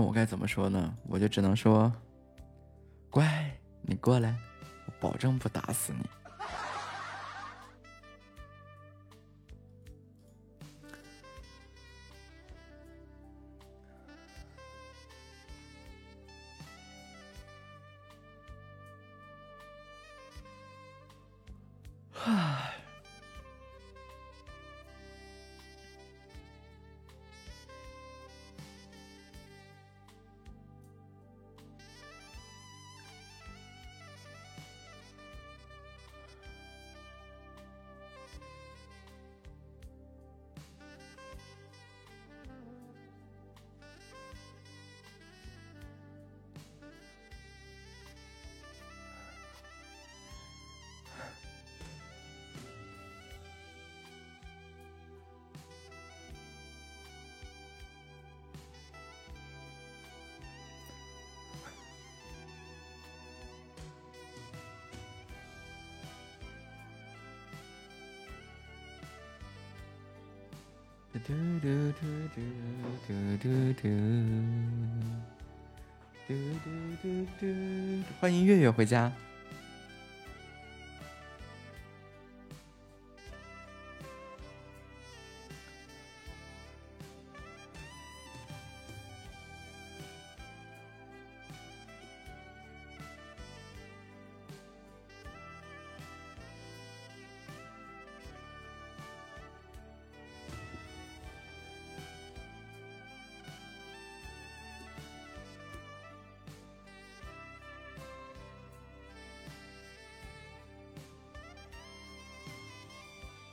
我该怎么说呢？我就只能说，乖，你过来，我保证不打死你。嘟嘟嘟嘟嘟，嘟嘟嘟，欢迎月月回家。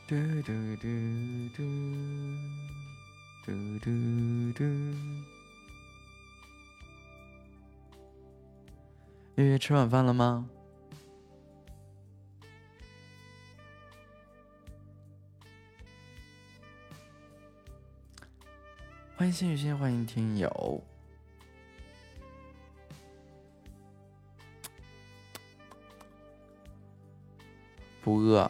嘟嘟嘟嘟嘟嘟嘟。月月吃晚饭了吗？欢迎心雨欣，欢迎听友。不饿。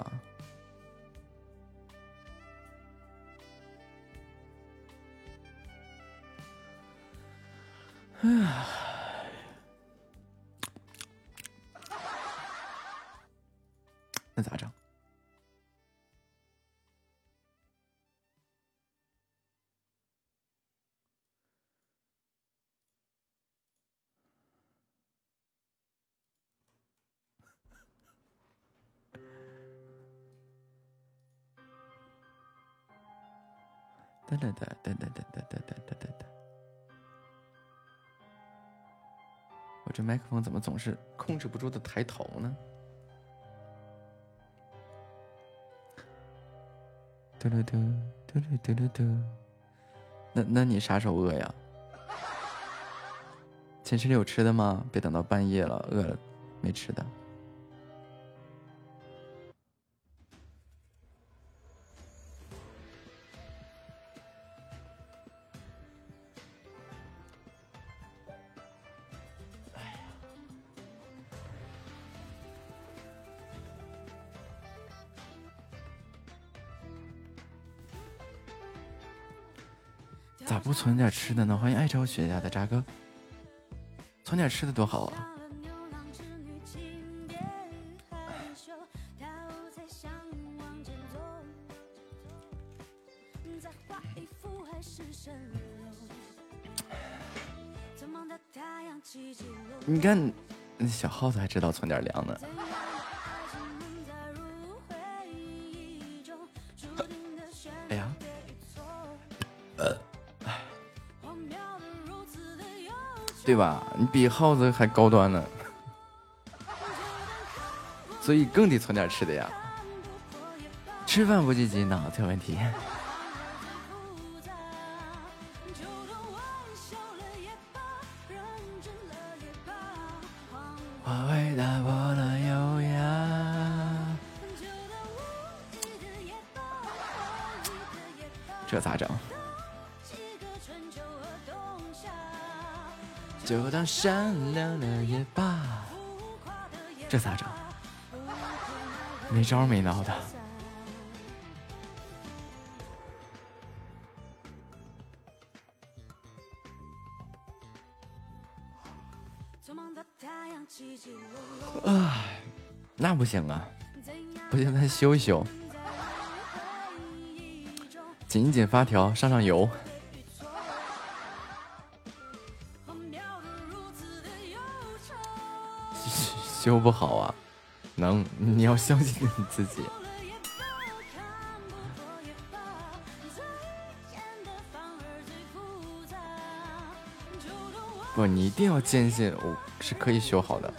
我怎么总是控制不住的抬头呢？嘟噜嘟嘟噜嘟噜嘟，那那你啥时候饿呀？寝室里有吃的吗？别等到半夜了，饿了没吃的。存点吃的呢？欢迎爱抄雪家的渣哥，存点吃的多好啊！你看，小耗子还知道存点粮呢。对吧？你比耗子还高端呢，所以更得存点吃的呀。吃饭不积极，脑子有问题。善良了也罢，这咋整？没招没挠的。唉，那不行啊！不行，再修一修，紧一紧发条，上上油。修不好啊，能，你要相信你自己。不，你一定要坚信，我是可以修好的。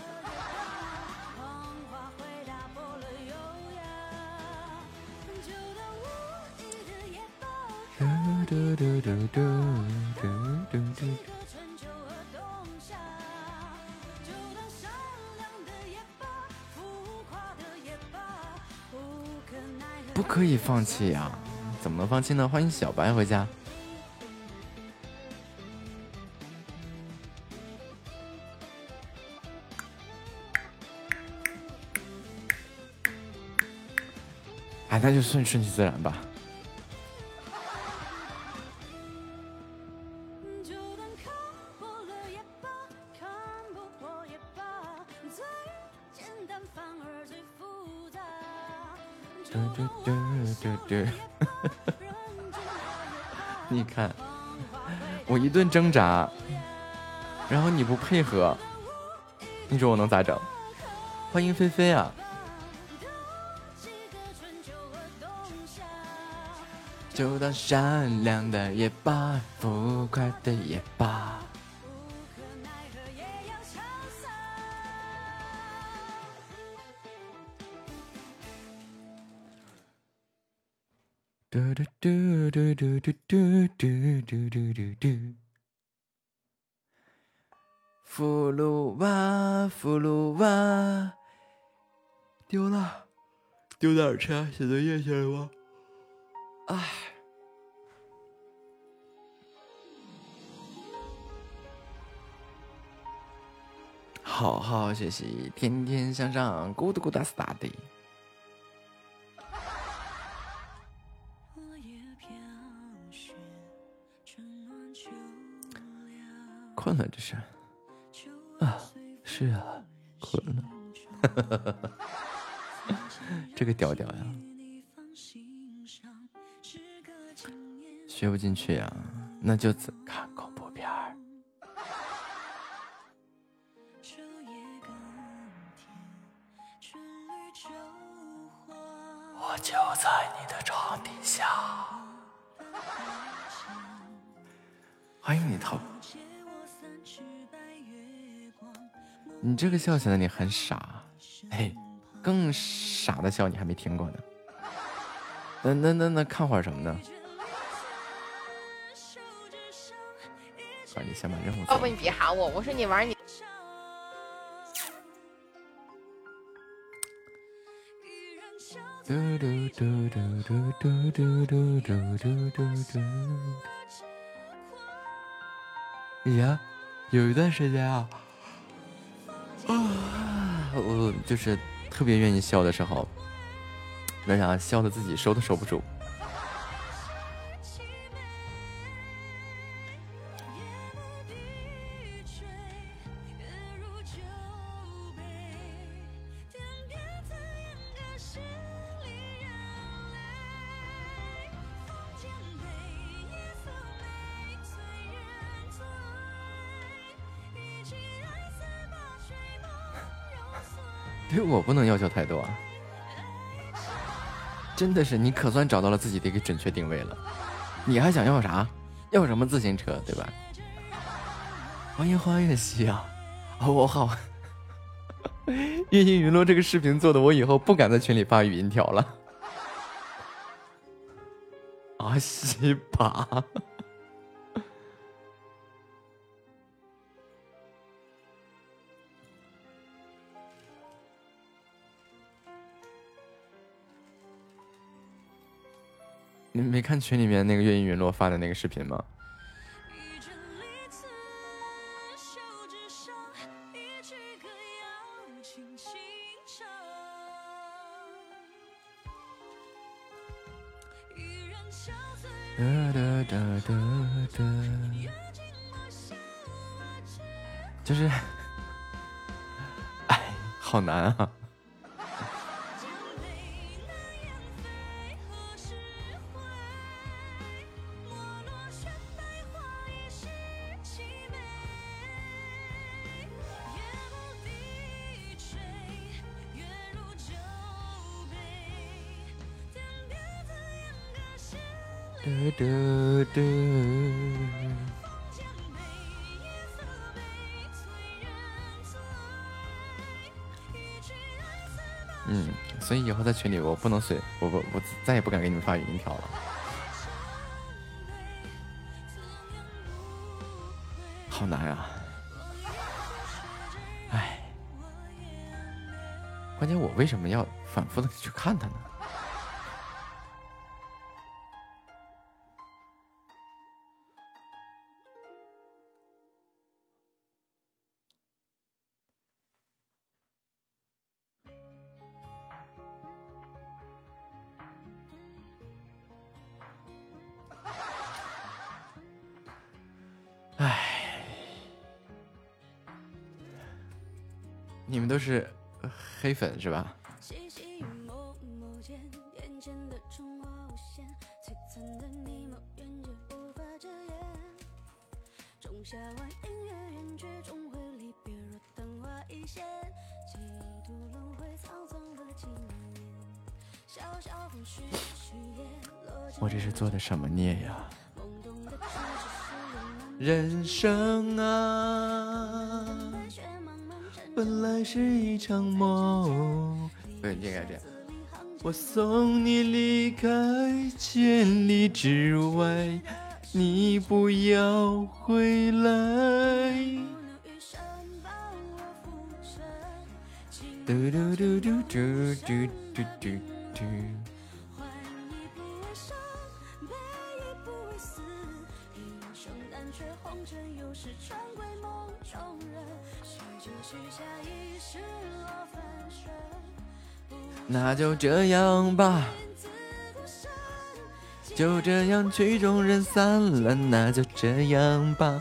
放弃呀！怎么能放弃呢？欢迎小白回家。哎那就顺顺其自然吧。顿挣扎，然后你不配合，你说我能咋整？欢迎菲菲啊！就当善良的也罢，浮夸的也罢。写作业去了吗？唉。好好学习，天天向上，Good Good Study。个调调呀，学不进去呀，那就只看恐怖片儿。我就在你的床底下。欢迎你逃。你这个笑起来你很傻，嘿，更傻的笑你还没听过呢。那那那那看会儿什么呢？赶紧先把任务。要不你别喊我，我说你玩你。嘟嘟嘟嘟嘟嘟嘟嘟嘟嘟嘟呀，有一段时间啊，啊，我就是特别愿意笑的时候，那啥笑的自己收都收不住。不能要求太多，真的是你可算找到了自己的一个准确定位了。你还想要啥？要什么自行车，对吧？欢迎欢迎的西啊！我好，月音云落这个视频做的，我以后不敢在群里发语音条了。阿西吧。看群里面那个月影陨落发的那个视频吗？就是，哎，好难啊！群里我不能随我不我再也不敢给你们发语音条了，好难啊！哎，关键我为什么要反复的去看他呢？粉是吧？我这是做的什么孽呀？人生啊！是一场梦，不应该这样。我送你离开千里之外，你不要回来。嘟嘟嘟嘟嘟嘟嘟嘟那就这样吧，就这样曲终人散了。那就这样吧。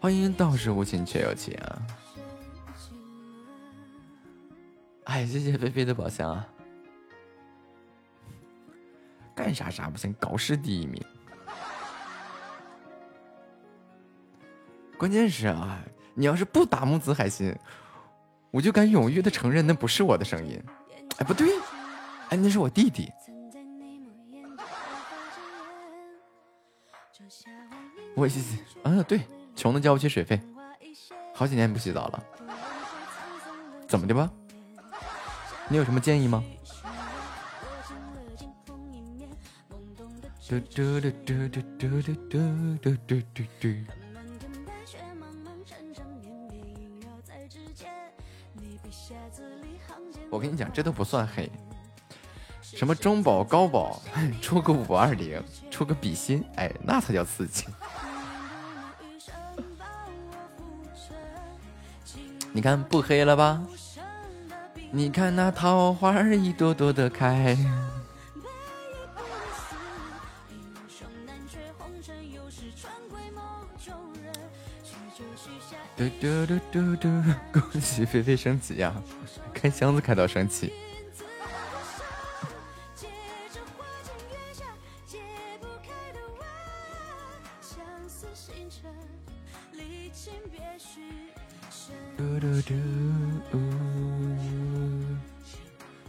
欢迎道士无情却有情啊！哎，谢谢菲菲的宝箱啊！干啥啥不行，搞事第一名。关键是啊，你要是不打木子海心。我就敢勇于的承认，那不是我的声音。哎，不对，哎，那是我弟弟。我洗洗，啊，对，穷的交不起水费，好几年不洗澡了。怎么的吧？你有什么建议吗？嘟嘟嘟嘟嘟嘟嘟嘟嘟嘟嘟。我跟你讲，这都不算黑。什么中保、高保，出个五二零，出个比心，哎，那才叫刺激。你看不黑了吧？你看那桃花一朵朵的开。嘟嘟嘟嘟嘟，恭喜菲菲升级呀！开箱子开到生气。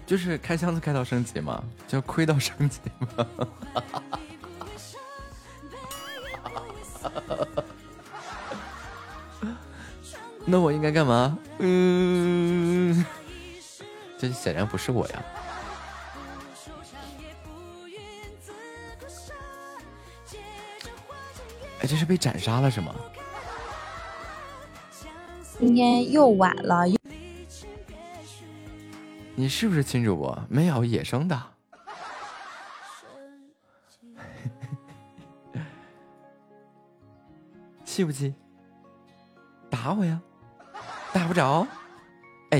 就是开箱子开到升级嘛，叫亏到升级嘛。那我应该干嘛？嗯。这显然不是我呀！哎，这是被斩杀了是吗？今天又晚了。你是不是亲主播？没有野生的。气不气？打我呀！打不着。哎。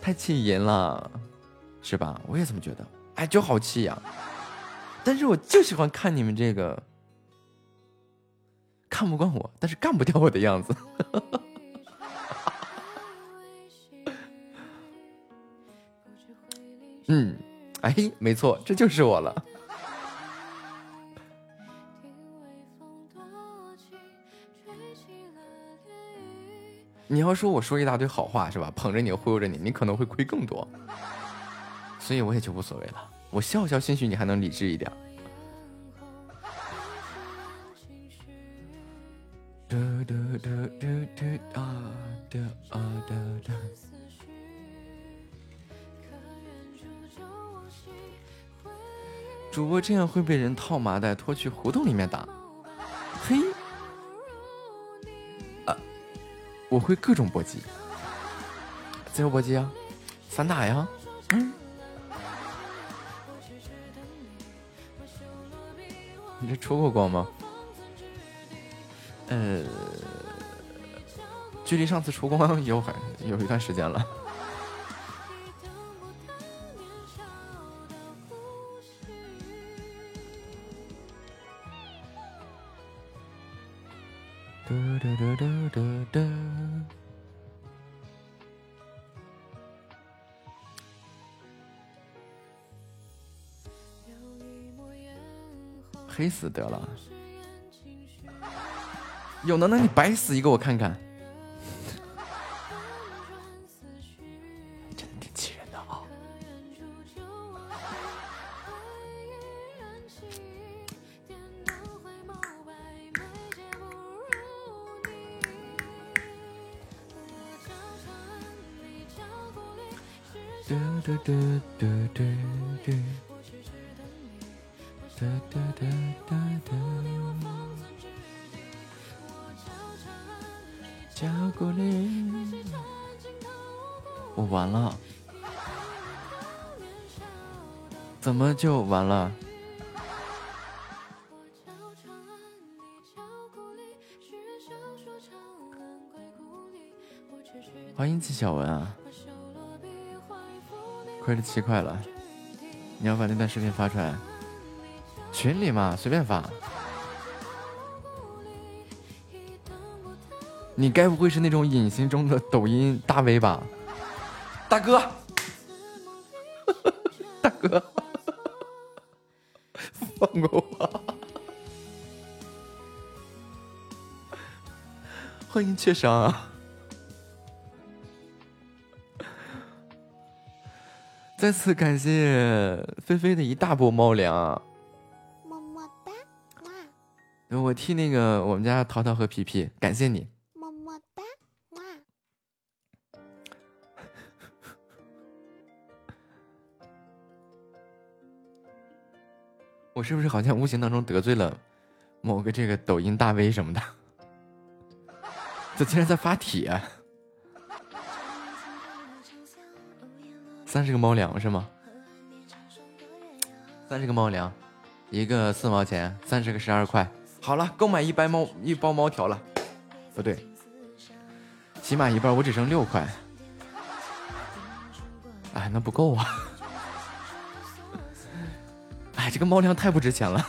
太气人了，是吧？我也这么觉得，哎，就好气呀！但是我就喜欢看你们这个。看不惯我，但是干不掉我的样子。嗯，哎，没错，这就是我了。你要说我说一大堆好话是吧？捧着你忽悠着你，你可能会亏更多。所以我也就无所谓了，我笑笑，兴许你还能理智一点。主播这样会被人套麻袋拖去胡同里面打。我会各种搏击，自由搏击啊，散打呀，嗯，你这出过光吗？呃，距离上次出光有很有一段时间了。死得了。有能耐你白死一个我看看，就完了？欢迎纪晓文啊，亏了七块了，你要把那段视频发出来，群里嘛，随便发。你该不会是那种隐形中的抖音大 V 吧，大哥，放过我！欢迎雀伤啊！再次感谢菲菲的一大波猫粮，么么哒！我替那个我们家淘淘和皮皮感谢你。我是不是好像无形当中得罪了某个这个抖音大 V 什么的？这竟然在发帖，三十个猫粮是吗？三十个猫粮，一个四毛钱，三十个十二块。好了，够买一包猫一包猫条了。不对，起码一半，我只剩六块。哎，那不够啊。这个猫粮太不值钱了，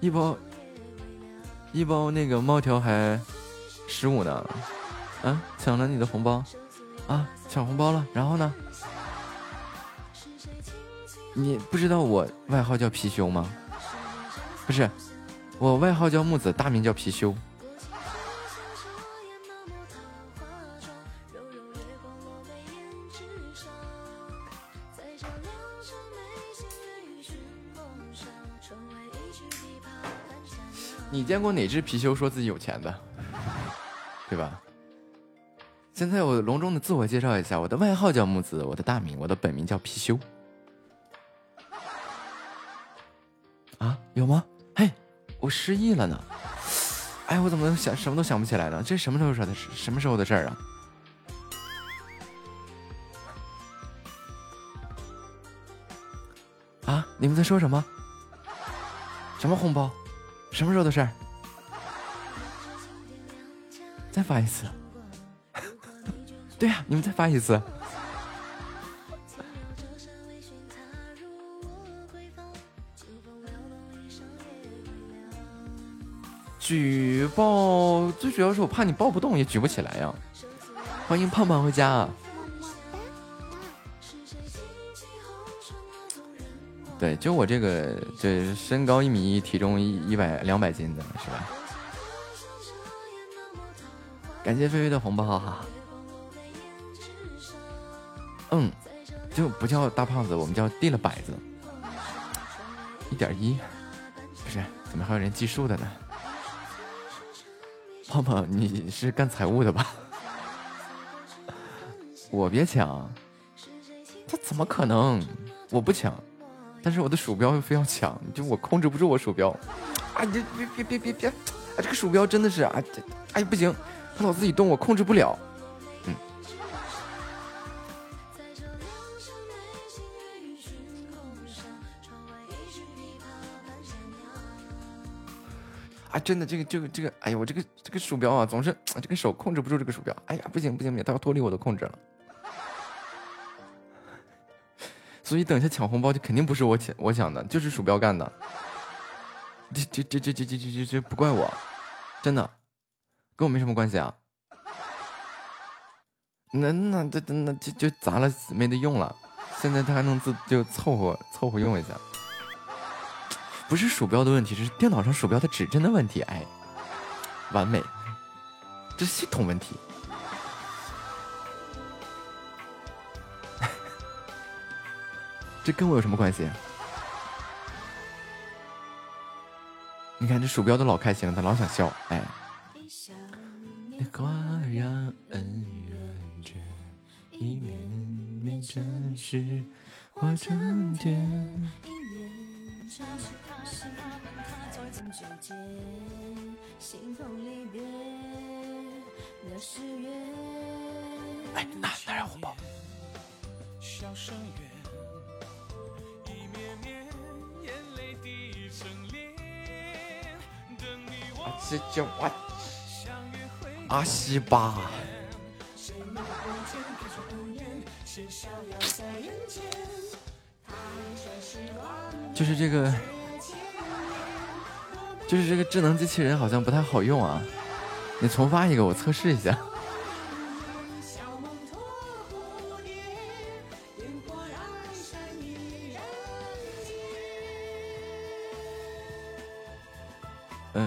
一包一包那个猫条还十五呢，啊，抢了你的红包，啊，抢红包了，然后呢？你不知道我外号叫貔貅吗？不是，我外号叫木子，大名叫貔貅。你见过哪只貔貅说自己有钱的，对吧？现在我隆重的自我介绍一下，我的外号叫木子，我的大名，我的本名叫貔貅。啊，有吗？嘿，我失忆了呢。哎，我怎么想什么都想不起来呢？这什么时候说的？什么时候的事儿啊？你们在说什么？什么红包？什么时候的事儿？再发一次。对呀，你们再发一次。举报最主要是我怕你抱不动，也举不起来呀。欢迎胖胖回家。啊对，就我这个，这身高一米一，体重一一百两百斤的是吧？感谢飞飞的红包哈。嗯，就不叫大胖子，我们叫递了摆子。一点一，不是？怎么还有人计数的呢？胖胖，你是干财务的吧？我别抢，这怎么可能？我不抢，但是我的鼠标又非要抢，就我控制不住我鼠标。啊，你别别别别别！啊，这个鼠标真的是啊，这哎不行，它老自己动，我控制不了。嗯。啊，真的，这个这个这个，哎呀，我这个这个鼠标啊，总是这个手控制不住这个鼠标。哎呀，不行不行不行，它要脱离我的控制了。所以等一下抢红包就肯定不是我抢我抢的，就是鼠标干的。这这这这这这这这这不怪我，真的，跟我没什么关系啊。那那这这那就就砸了没得用了，现在它还能自就凑合凑合用一下。不是鼠标的问题，是电脑上鼠标的指针的问题。哎，完美，这是系统问题。这跟我有什么关系？你看这鼠标都老开心了，他老想笑。哎。哎，拿拿人红包。这叫我阿西吧。就是这个。就是这个智能机器人好像不太好用啊，你重发一个我测试一下。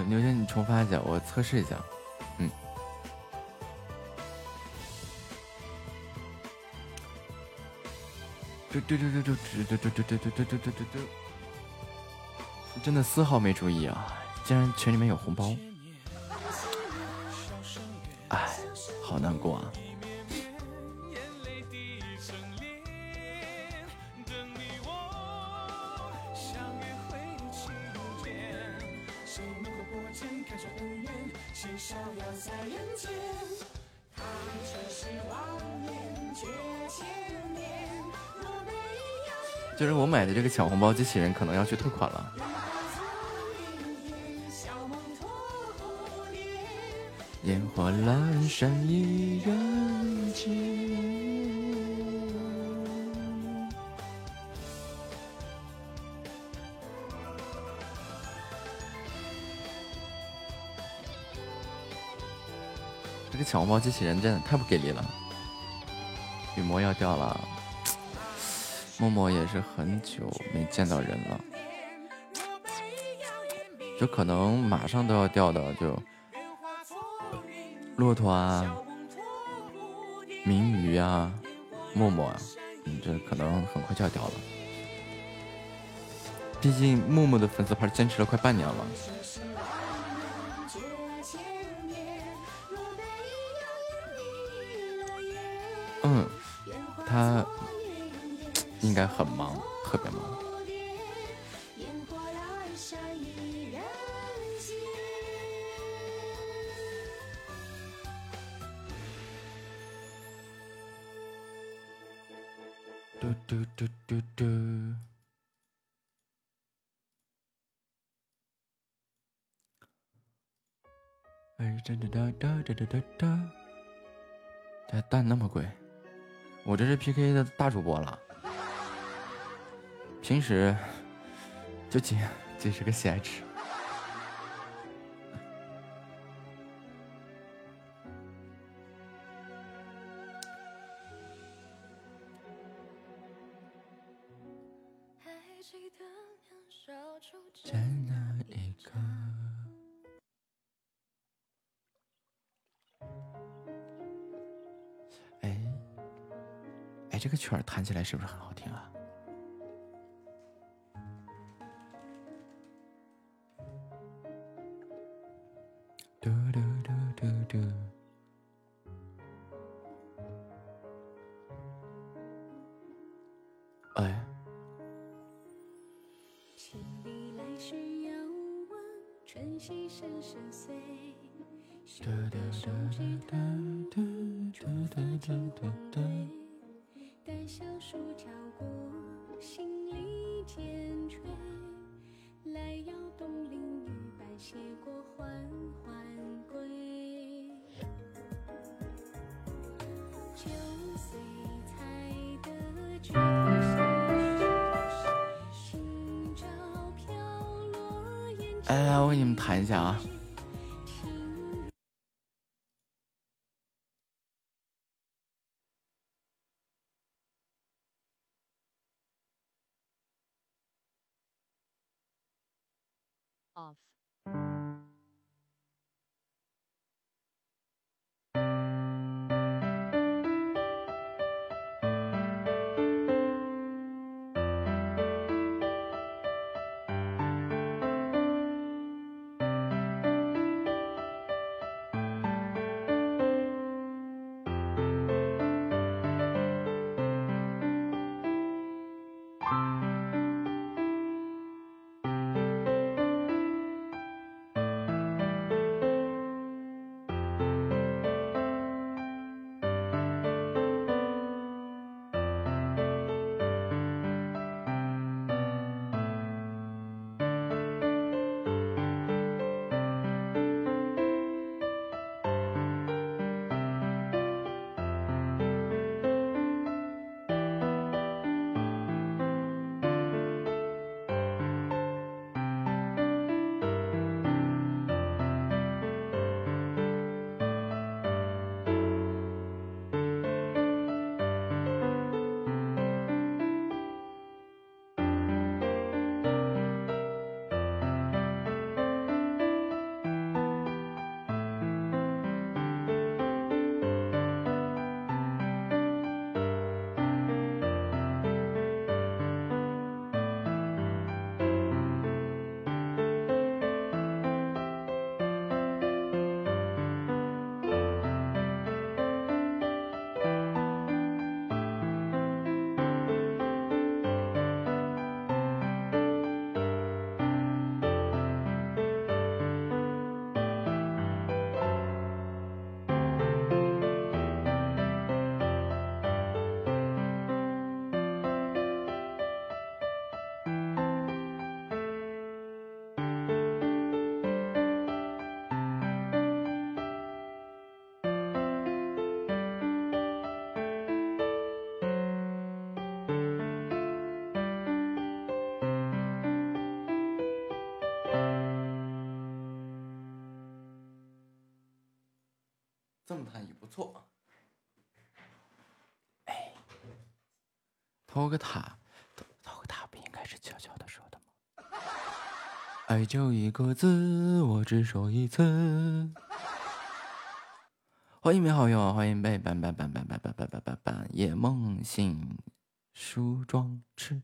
牛姐你重发一下，我测试一下。嗯。嘟嘟嘟嘟嘟嘟嘟嘟嘟嘟嘟嘟嘟嘟嘟。真的丝毫没注意啊！竟然群里面有红包，哎，好难过啊！是逍遥在人间。千，就是我买的这个抢红包机器人，可能要去退款了。烟火阑珊人间。小红包机器人真的太不给力了。羽毛要掉了，默默也是很久没见到人了，就可能马上都要掉的就。骆驼啊，明鱼啊，默默啊，嗯，这可能很快就要掉了。毕竟默默的粉丝牌坚持了快半年了。他应该很忙，特别忙。嘟嘟嘟嘟嘟。哎，哒哒哒哒哒哒哒。这蛋那么贵，我这是 PK 的大主播了。平时就几几十个喜这个。曲儿弹起来是不是很好听啊？偷个塔，偷个塔不应该是悄悄的说的吗？爱就一个字，我只说一次。欢迎没好友，欢迎被板板板板板板板板板板夜梦醒梳妆痴。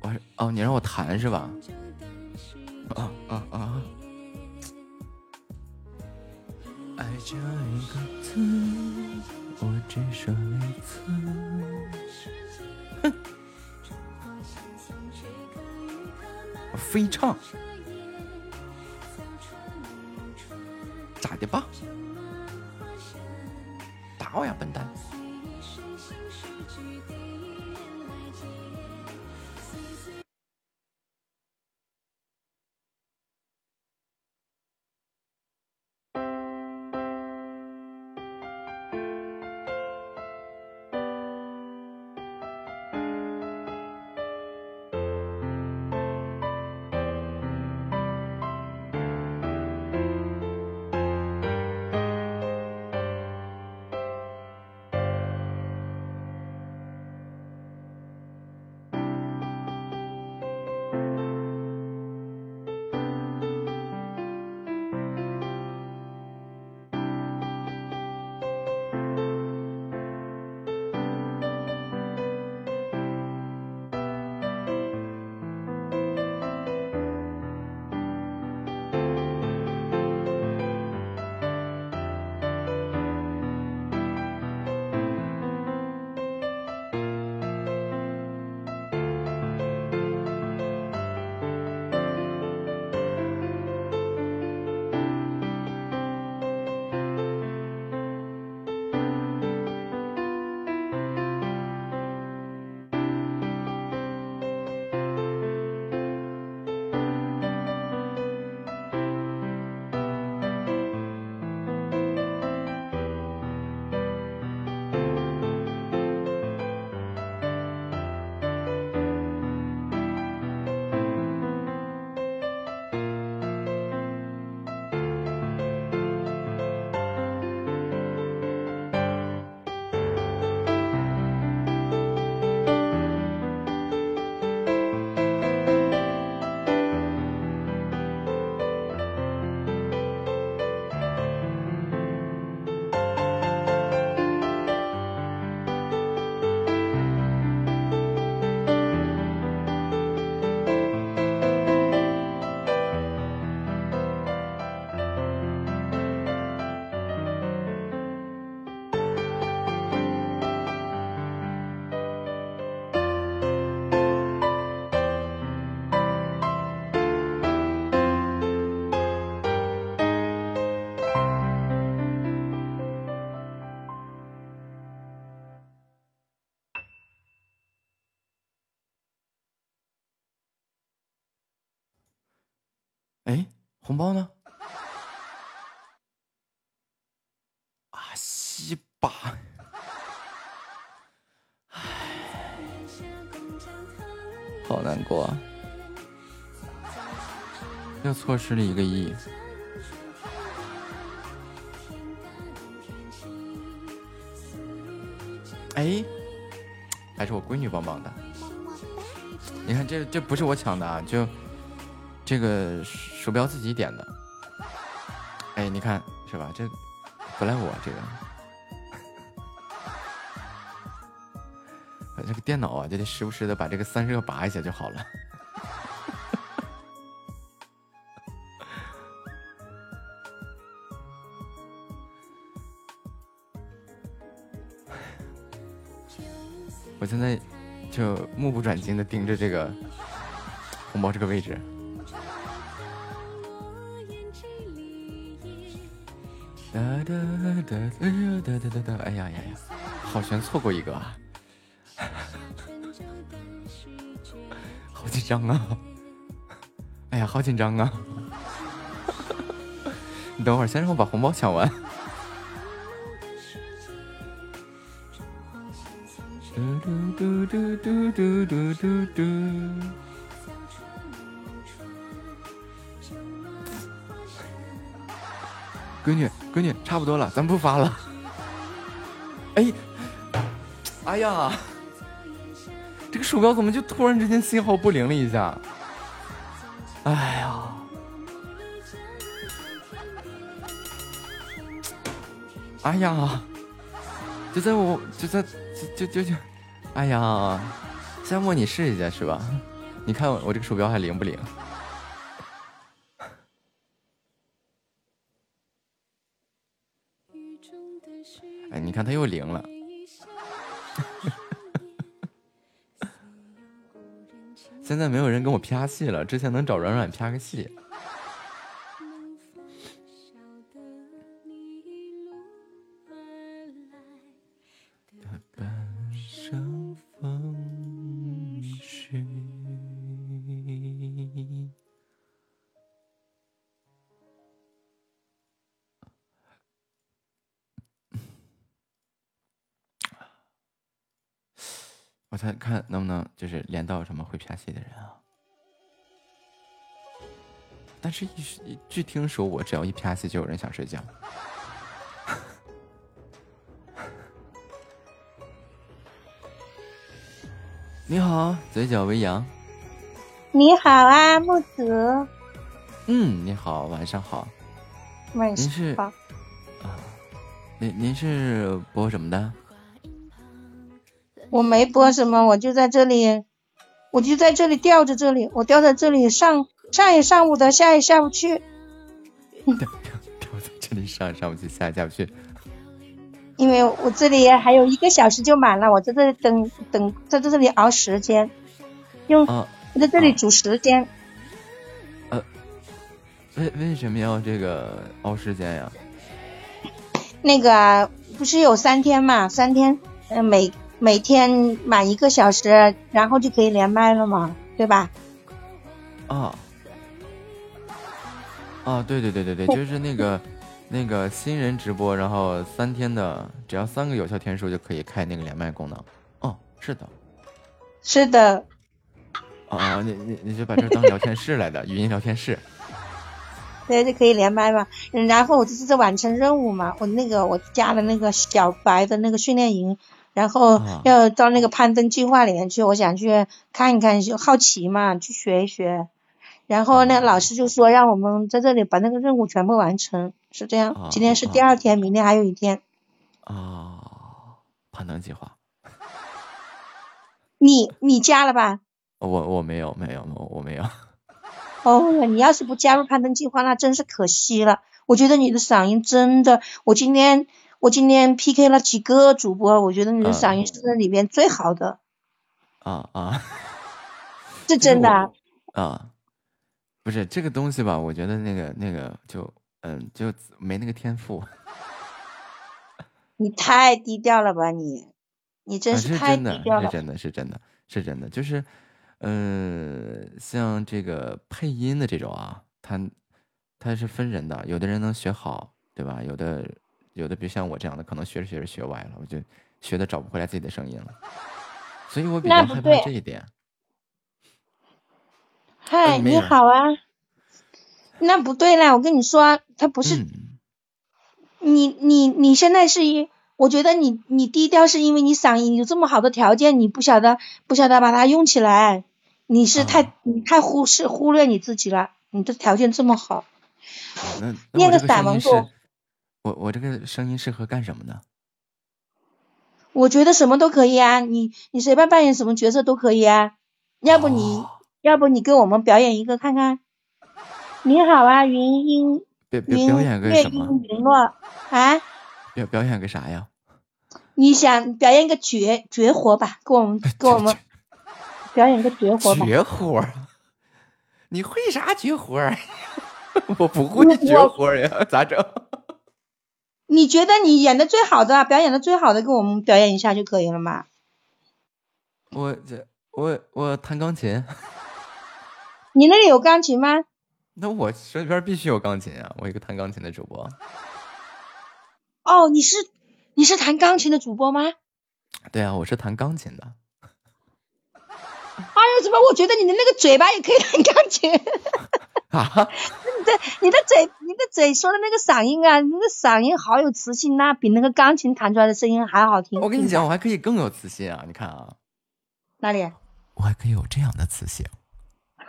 我哦，你让我弹是吧？啊啊啊！爱就一个字，我只说一次。哼！我非唱，咋的吧？红包呢？啊，西吧！好难过，啊，又错失了一个亿。哎，还是我闺女帮忙的。你看，这这不是我抢的啊，就。这个鼠标自己点的，哎，你看是吧？这不赖我这个，这个电脑啊，就得时不时的把这个散热拔一下就好了。我现在就目不转睛的盯着这个红包这个位置。哒哒哒哒哒哒哒！哎呀呀呀，好悬，错过一个啊！好紧张啊！哎呀，好紧张啊！你等会儿，先让我把红包抢完。嘟嘟嘟嘟嘟嘟嘟嘟。闺女，闺女，差不多了，咱不发了。哎，哎呀，这个鼠标怎么就突然之间信号不灵了一下？哎呀，哎呀，就在我就在就就就，哎呀，夏末你试一下是吧？你看我这个鼠标还灵不灵？看他又灵了，现在没有人跟我啪戏了，之前能找软软啪个戏。才看能不能就是连到什么会拍戏的人啊！但是，一据听说，我只要一拍戏，就有人想睡觉。你好，嘴角微扬。你好啊，木子。嗯，你好，晚上好。晚上好。啊，您您是播什么的？我没播什么，我就在这里，我就在这里吊着这里，我吊在这里上上也上不得，下也下不去。吊在这里上也上不去，下也下不去。因为我这里还有一个小时就满了，我在这里等等，在这里熬时间，用我在这里煮时间。呃，为为什么要这个熬时间呀？那个不是有三天嘛？三天，嗯，每。每天满一个小时，然后就可以连麦了嘛，对吧？啊，啊，对对对对对，就是那个那个新人直播，然后三天的，只要三个有效天数就可以开那个连麦功能。哦，是的，是的。啊，你你你就把这当聊天室来的，语音聊天室。对，就可以连麦嘛。然后我这是在完成任务嘛，我那个我加了那个小白的那个训练营。然后要到那个攀登计划里面去，我想去看一看，就好奇嘛，去学一学。然后那老师就说让我们在这里把那个任务全部完成，是这样。今天是第二天，明天还有一天。啊，攀登计划。你你加了吧？我我没有没有我我没有。哦，你要是不加入攀登计划，那真是可惜了。我觉得你的嗓音真的，我今天。我今天 PK 了几个主播，我觉得你的嗓音是这里面最好的。啊啊，是真的。啊，不是这个东西吧？我觉得那个那个就嗯就没那个天赋。你太低调了吧你？你真是太低调了。是真的，是真的，是真的，就是嗯，像这个配音的这种啊，它它是分人的，有的人能学好，对吧？有的。有的，比如像我这样的，可能学着学着学歪了，我就学的找不回来自己的声音了，所以我比较害怕这一点。嗨，你好啊。那不对啦，我跟你说，他不是。你你你现在是一，我觉得你你低调是因为你嗓音有这么好的条件，你不晓得不晓得把它用起来，你是太你太忽视忽略你自己了，你的条件这么好。念个散文不？我我这个声音适合干什么呢？我觉得什么都可以啊，你你随便扮演什么角色都可以啊。要不你要不你给我们表演一个看看？你好啊，云音云月音云落啊？表表演个啥呀？你想表演个绝绝活吧？给我们 给我们表演个绝活吧？绝活？你会啥绝活？我不会绝活呀，咋整？你觉得你演的最好的，表演的最好的，给我们表演一下就可以了嘛？我这我我弹钢琴。你那里有钢琴吗？那我这边必须有钢琴啊！我一个弹钢琴的主播。哦，你是你是弹钢琴的主播吗？对啊，我是弹钢琴的。哎呦，怎么？我觉得你的那个嘴巴也可以弹钢琴。啊！你的你的嘴你的嘴说的那个嗓音啊，你的嗓音好有磁性呐，比那个钢琴弹出来的声音还好听。我跟你讲，我还可以更有磁性啊！你看啊，哪里？我还可以有这样的磁性。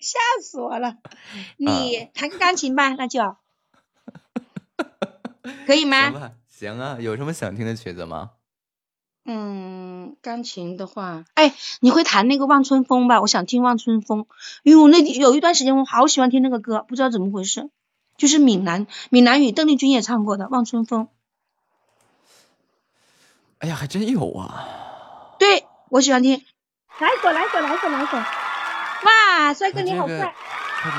吓死我了！你弹个钢琴吧，那就 可以吗？行啊，有什么想听的曲子吗？嗯，钢琴的话，哎，你会弹那个《望春风》吧？我想听《望春风》，因为我那有一段时间我好喜欢听那个歌，不知道怎么回事，就是闽南闽南语，邓丽君也唱过的《望春风》。哎呀，还真有啊！对，我喜欢听。来一首，来一首，来一首，来一首！哇，帅哥你好帅！他这，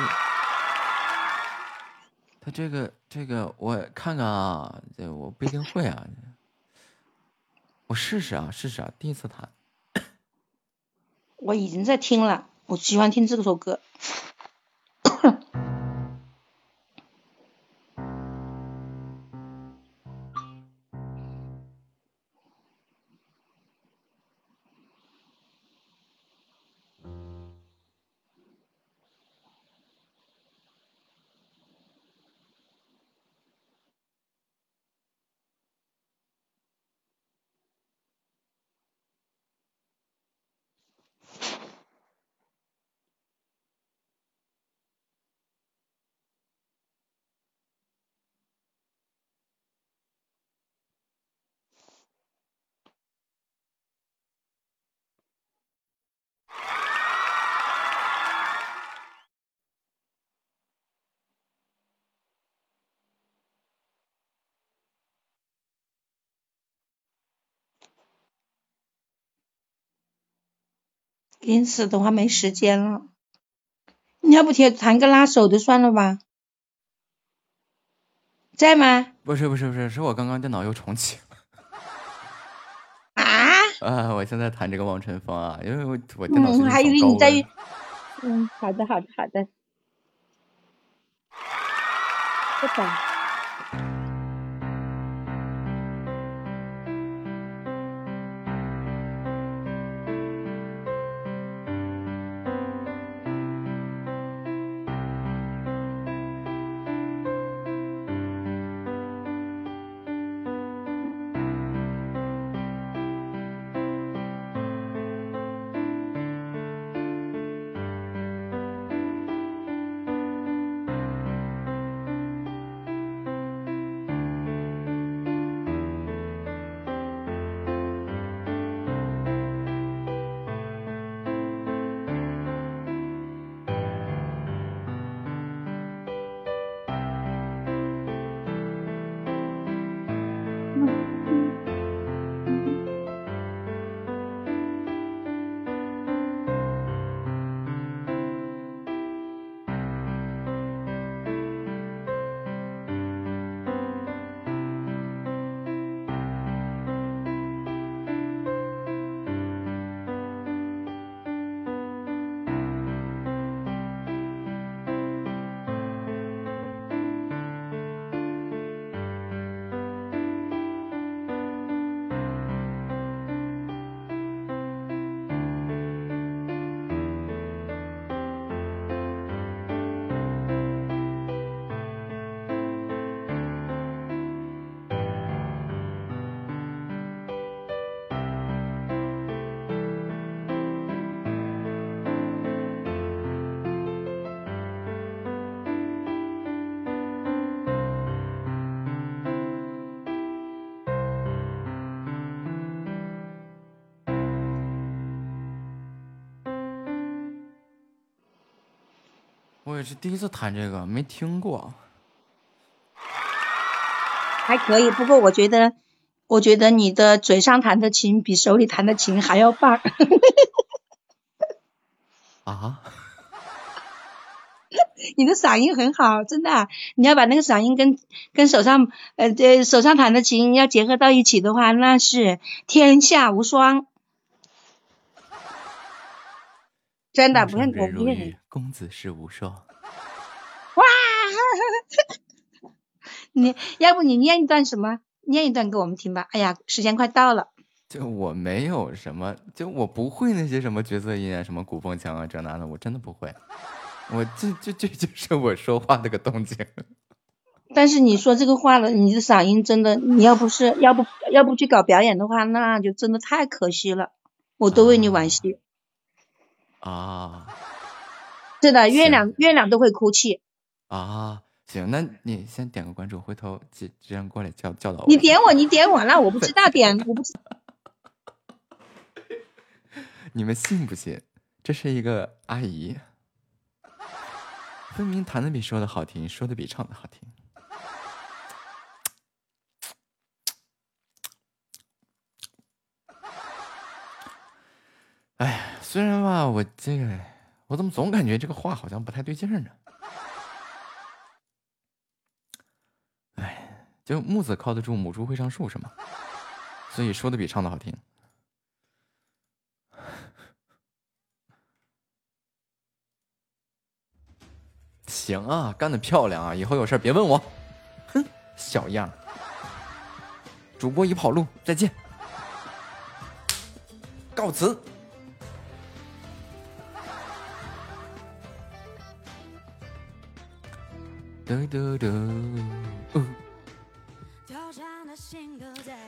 他这个这个我看看啊，这我不一定会啊，我试试啊，试试啊，第一次弹。我已经在听了，我喜欢听这首歌。临时的话没时间了，你要不贴弹个拉手的算了吧，在吗？不是不是不是，是我刚刚电脑又重启了。啊？啊！我现在弹这个《望春风》啊，因为我我电脑嗯，还以为你在。嗯，好的好的好的。不懂。我也是第一次弹这个，没听过。还可以，不过我觉得，我觉得你的嘴上弹的琴比手里弹的琴还要棒。啊？你的嗓音很好，真的。你要把那个嗓音跟跟手上呃这手上弹的琴要结合到一起的话，那是天下无双。真的不是我不骗你，公子世无双。哇！你要不你念一段什么？念一段给我们听吧。哎呀，时间快到了。就我没有什么，就我不会那些什么角色音啊，什么古风腔啊，这那的，我真的不会。我这这这就是我说话那个动静。但是你说这个话了，你的嗓音真的，你要不是要不要不去搞表演的话，那就真的太可惜了。我都为你惋惜。啊，是的，月亮月亮都会哭泣。啊，行，那你先点个关注，回头直直接过来教教导我。你点我，你点我，那我不知道点，我不知道。你们信不信？这是一个阿姨，分明弹的比说的好听，说的比唱的好听。哎，虽然吧，我这个，我怎么总感觉这个话好像不太对劲呢？哎，就木子靠得住，母猪会上树是吗？所以说的比唱的好听。行啊，干得漂亮啊！以后有事别问我。哼，小样。主播已跑路，再见。告辞。嘟嘟嘟。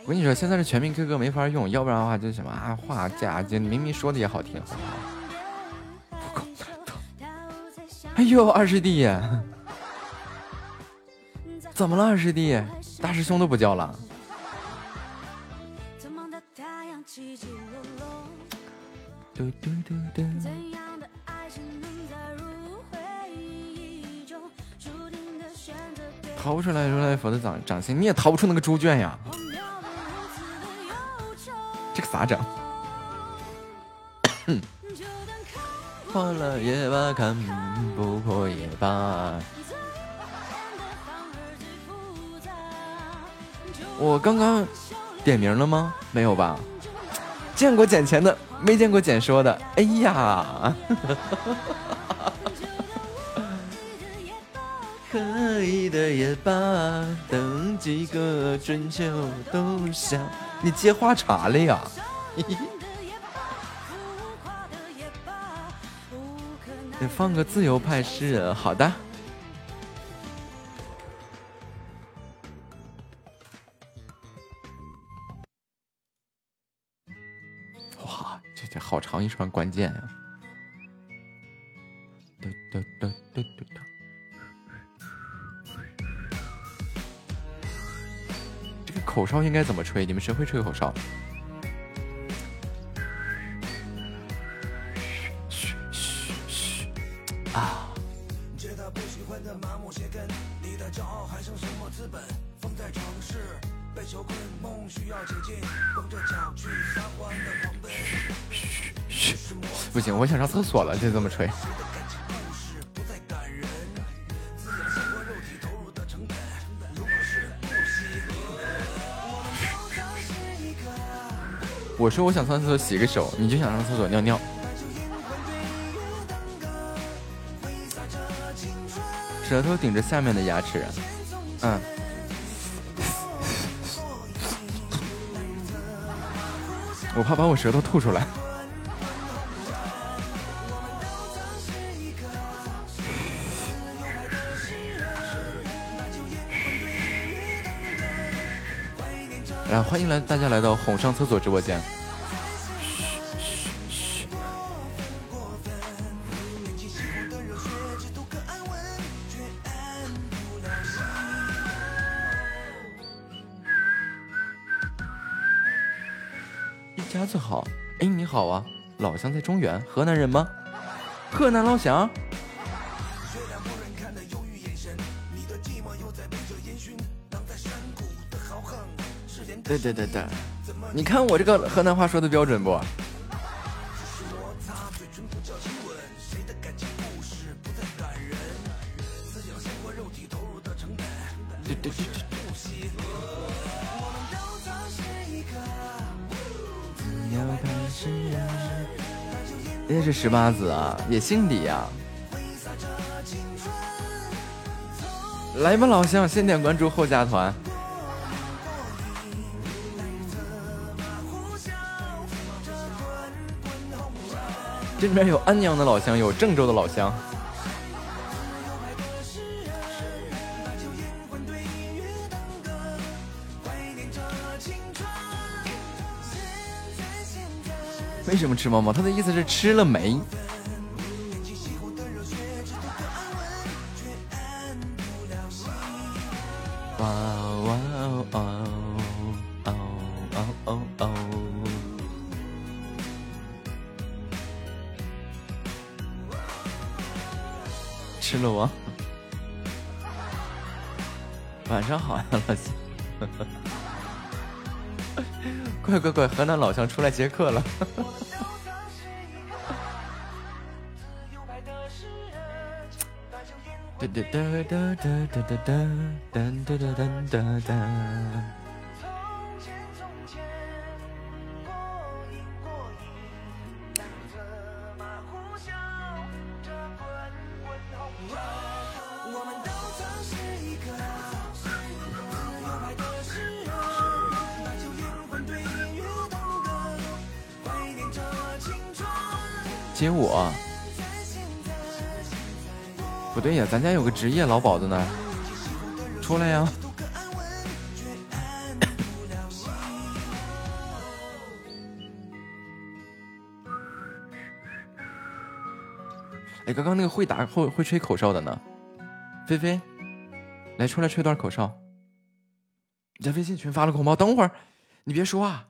我跟你说，现在是全民 K 歌没法用，要不然的话就什么啊话架，就明明说的也好听。不够 哎呦，二师弟，怎么了？二师弟，大师兄都不叫了。嘟嘟嘟嘟。逃不出来如来佛的掌掌心，你也逃不出那个猪圈呀！这个咋整？破了也罢，看不破也罢。我刚刚点名了吗？没有吧？见过捡钱的，没见过捡说的。哎呀！可以的也罢，等几个春秋冬夏。你接花茶了呀？你放个自由派诗人，好的。哇，这这好长一串关键呀！嘟嘟嘟嘟嘟嘟。口哨应该怎么吹？你们谁会吹口哨？啊！不行，我想上厕所了，就这么吹。我说我想上厕所洗个手，你就想上厕所尿尿。舌头顶着下面的牙齿，嗯，我怕把我舌头吐出来。然后欢迎来大家来到哄上厕所直播间。一家子好，哎，你好啊，老乡在中原，河南人吗？河南老乡。对对对对，你看我这个河南话说的标准不？这是十八子啊，也姓李呀。来吧，老乡，先点关注后加团。这里面有安阳的老乡，有郑州的老乡。为什么吃猫猫？他的意思是吃了没？河南老乡出来接客了。接我？不对呀，咱家有个职业老鸨子呢，出来呀！哎，刚刚那个会打会会吹口哨的呢，菲菲，来出来吹段口哨。你在微信群发了个红包，等会儿你别说啊。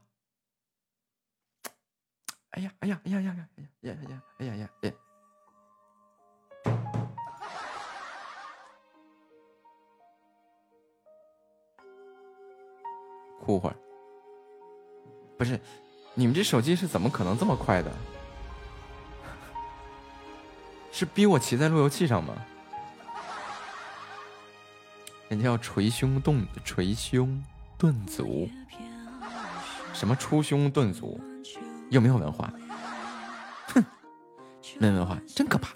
哎呀，哎呀，哎呀呀呀，哎呀，哎呀，哎呀呀，哎！哭会儿，不是，你们这手机是怎么可能这么快的？是逼我骑在路由器上吗？人家要捶胸顿捶胸顿足，什么出胸顿足？有没有文化？哼，没文化真可怕。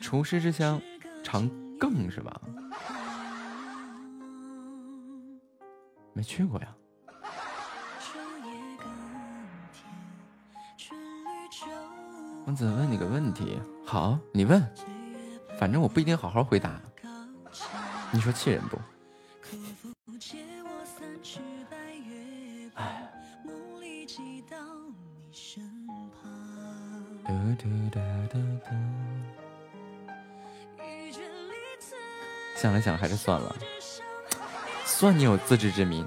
厨师之乡长更是吧？没去过呀。王子问你个问题，好，你问，反正我不一定好好回答。你说气人不？借我三尺白月光，梦里你身旁。想来想，还是算了，算你有自知之明。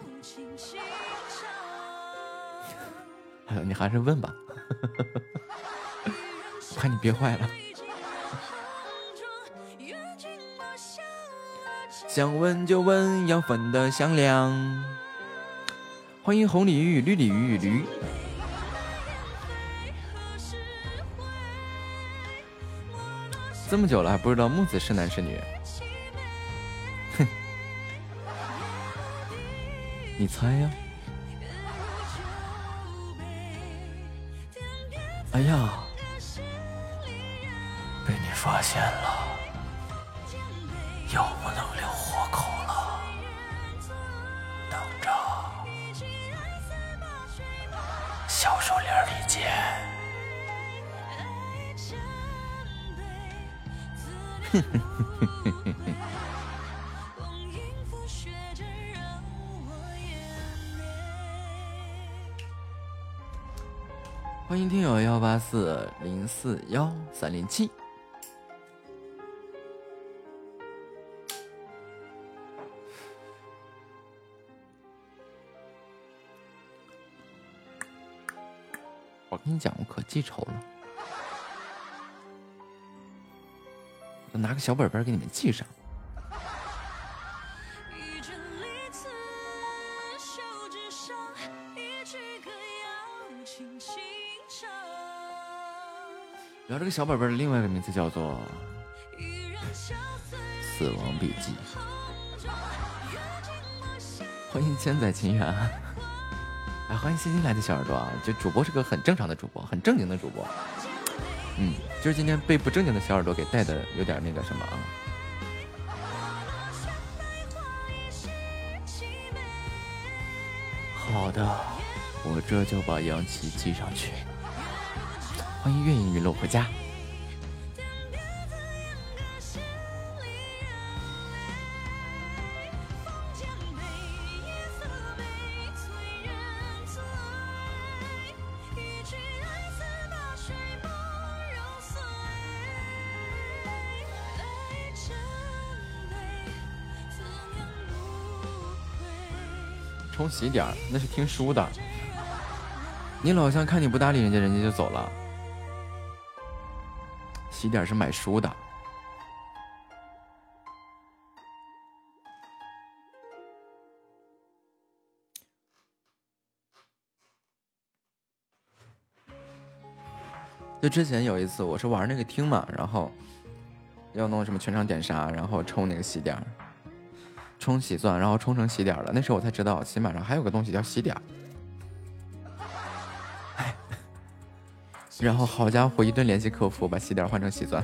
你还是问吧，我看你憋坏了。想问就问，要分的响亮。欢迎红鲤鱼、绿鲤鱼与驴。这么久了还不知道木子是男是女？哼，你猜呀？哎呀，被你发现了，欢迎听友幺八四零四幺三零七。我跟你讲，我可记仇了。拿个小本本给你们记上。然后这个小本本的另外一个名字叫做《死亡笔记》。欢迎千载情缘，哎，欢迎新进来的小耳朵啊！就主播是个很正常的主播，很正经的主播。嗯，就是今天被不正经的小耳朵给带的有点那个什么啊。好的，我这就把杨琪记上去。欢迎月影雨落回家。洗点那是听书的。你老乡看你不搭理人家，人家就走了。洗点是买书的。就之前有一次，我是玩那个厅嘛，然后要弄什么全场点杀，然后抽那个喜点，充喜钻，然后充成喜点了。那时候我才知道，起码上还有个东西叫喜点。然后好家伙，一顿联系客服，把喜点换成喜钻。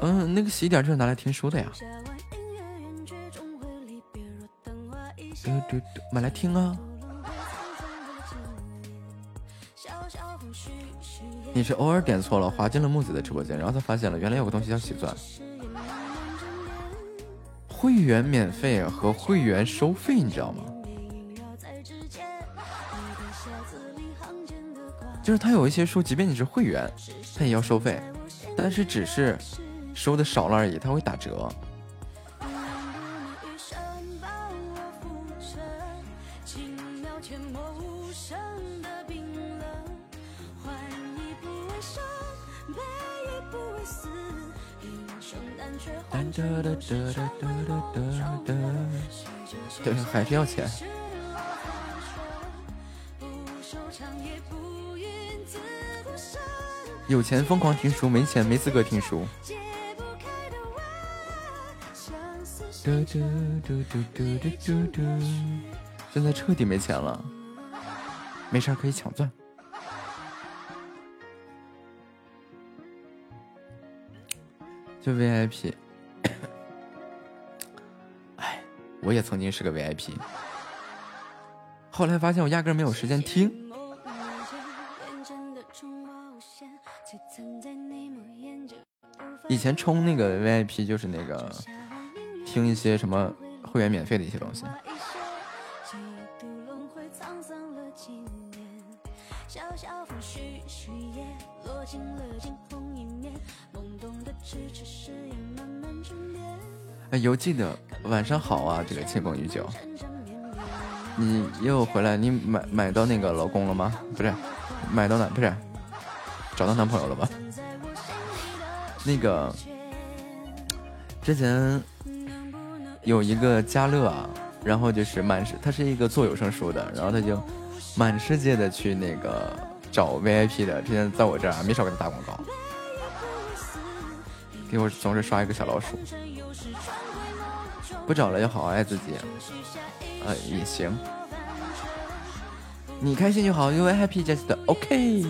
嗯，那个喜点就是拿来听书的呀。嘟嘟嘟，买来听啊。你是偶尔点错了，滑进了木子的直播间，然后才发现了原来有个东西叫喜钻。会员免费和会员收费，你知道吗？就是他有一些书，即便你是会员，他也要收费，但是只是收的少了而已，他会打折。还是要钱。有钱疯狂听书，没钱没资格听书。现在彻底没钱了，没事可以抢钻。就 VIP。我也曾经是个 VIP，后来发现我压根没有时间听。以前充那个 VIP 就是那个听一些什么会员免费的一些东西。哎，犹记得。晚上好啊，这个清风玉酒，你又回来？你买买到那个老公了吗？不是，买到男不是，找到男朋友了吧？那个之前有一个家乐啊，然后就是满世，他是一个做有声书的，然后他就满世界的去那个找 VIP 的，之前在我这儿没少给他打广告，给我总是刷一个小老鼠。不找了，要好好爱自己。呃，也行。你开心就好因为 happy just OK。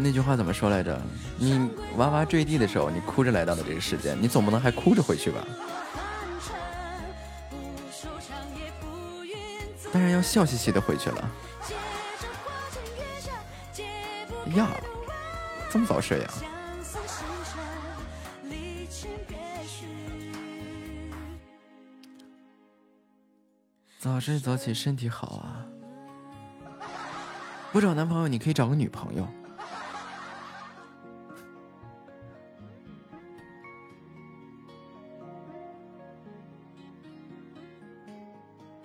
那句话怎么说来着？你娃娃坠地的时候，你哭着来到了这个世界，你总不能还哭着回去吧？当然要笑嘻嘻的回去了。呀，这么早睡呀？早睡早起身体好啊！不找男朋友，你可以找个女朋友。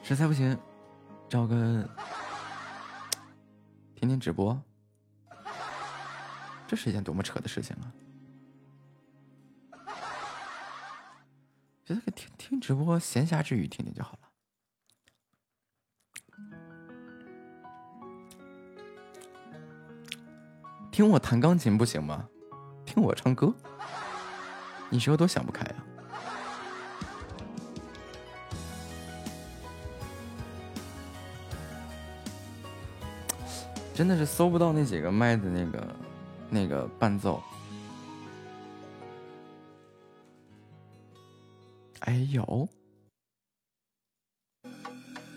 实在不行，找个天天直播，这是一件多么扯的事情啊！觉得听听直播，闲暇之余听听就好了。听我弹钢琴不行吗？听我唱歌，你说多想不开啊！真的是搜不到那几个麦的那个那个伴奏。哎有，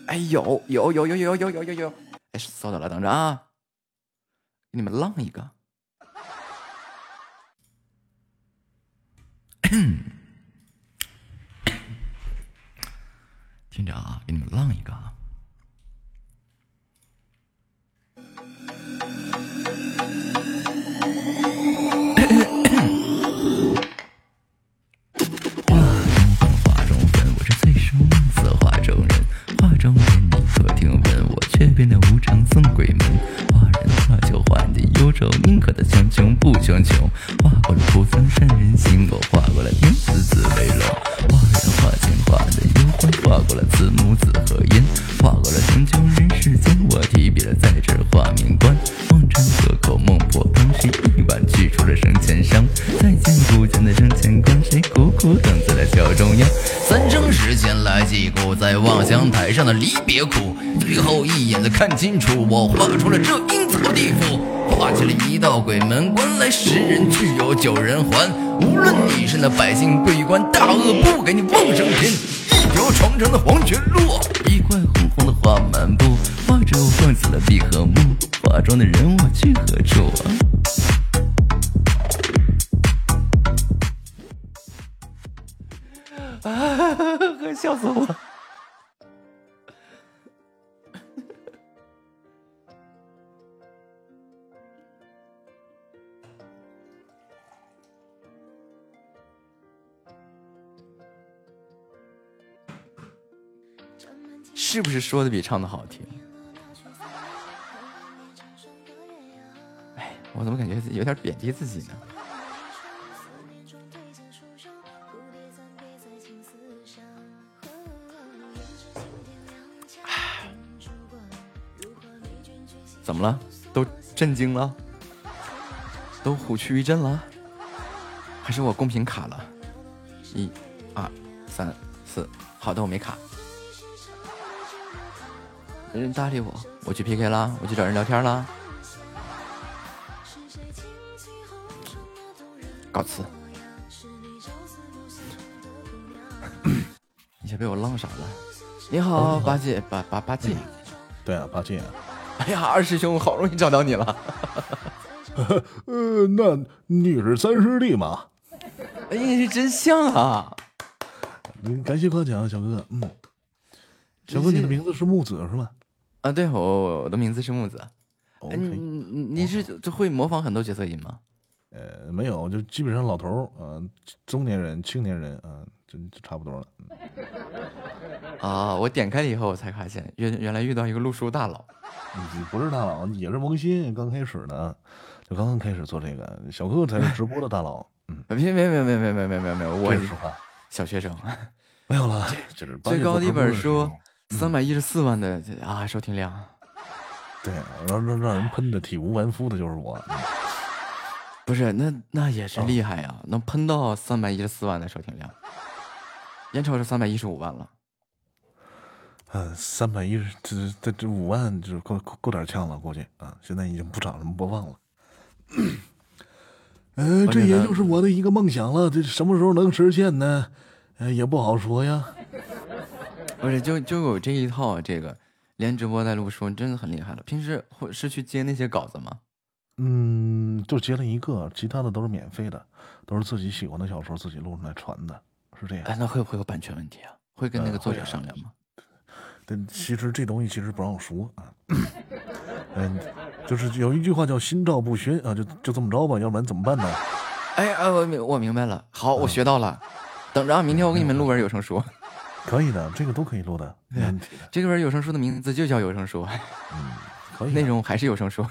哎有。有有有有有有有有，哎搜到了，等着啊，给你们浪一个，听着啊，给你们浪一个啊。穷不强求。画过了菩萨善人心，我画过了天子紫微楼。画人画钱画的幽欢，画过了慈母子和烟，画过了成就人世间。我提笔了在这画面关，望穿河口孟婆汤，谁一碗去除了生前伤？再见古剑的生前关，谁苦苦等在了桥中央？三生石前来祭古，在望乡台上的离别苦。最后一眼的看清楚，我画出了这阴曹地府，画起了一道鬼门关，来十人去有九人还。无论你是那百姓贵官，大恶不给你望升天。一条长长的黄泉路，一块红红的花满布，画着我放死了碧和木，化妆的人我去何处啊？啊！笑死我！是不是说的比唱的好听？哎，我怎么感觉有点贬低自己呢？怎么了？都震惊了？都虎躯一震了？还是我公屏卡了？一、二、三、四，好的，我没卡。没人搭理我，我去 PK 啦，我去找人聊天啦。告辞。你先被我浪傻了。你好，八戒，八八八戒。对啊，八戒。哎呀，二师兄，好容易找到你了。呃，那你是三师弟吗？哎呀，真像啊！嗯，感谢夸奖，小哥哥。嗯，小哥，你的名字是木子是吗？啊，对，我我的名字是木子。你你你是就会模仿很多角色音吗？呃，没有，就基本上老头儿啊，中年人、青年人啊，就就差不多了。啊，我点开了以后，我才发现原原来遇到一个路书大佬。你不是大佬，也是萌新，刚开始呢，就刚刚开始做这个。小哥哥才是直播的大佬。嗯，别别别别别别别别别，我是小学生。没有了，就是最高的一本书。三百一十四万的啊收听量，对，让让让人喷的体无完肤的就是我，不是那那也是厉害呀，能喷到三百一十四万的收听量，眼瞅着三百一十五万了，嗯，三百一十这这这五万就够够点呛了，估计啊，现在已经不涨什么播放了，呃，这也就是我的一个梦想了，这什么时候能实现呢？呃，也不好说呀。不是，就就有这一套，这个连直播带录书，真的很厉害了。平时会是去接那些稿子吗？嗯，就接了一个，其他的都是免费的，都是自己喜欢的小说自己录出来传的，是这样。哎，那会不会有版权问题啊？会跟那个作者商量吗？但其实这东西其实不让说啊。嗯，就是有一句话叫“心照不宣”啊，就就这么着吧，要不然怎么办呢？哎哎，我明我明白了，好，我学到了。等着啊，明天我给你们录本有声书。可以的，这个都可以录的，没问题。这个本有声书的名字就叫有声书，嗯，可以。内容还是有声书。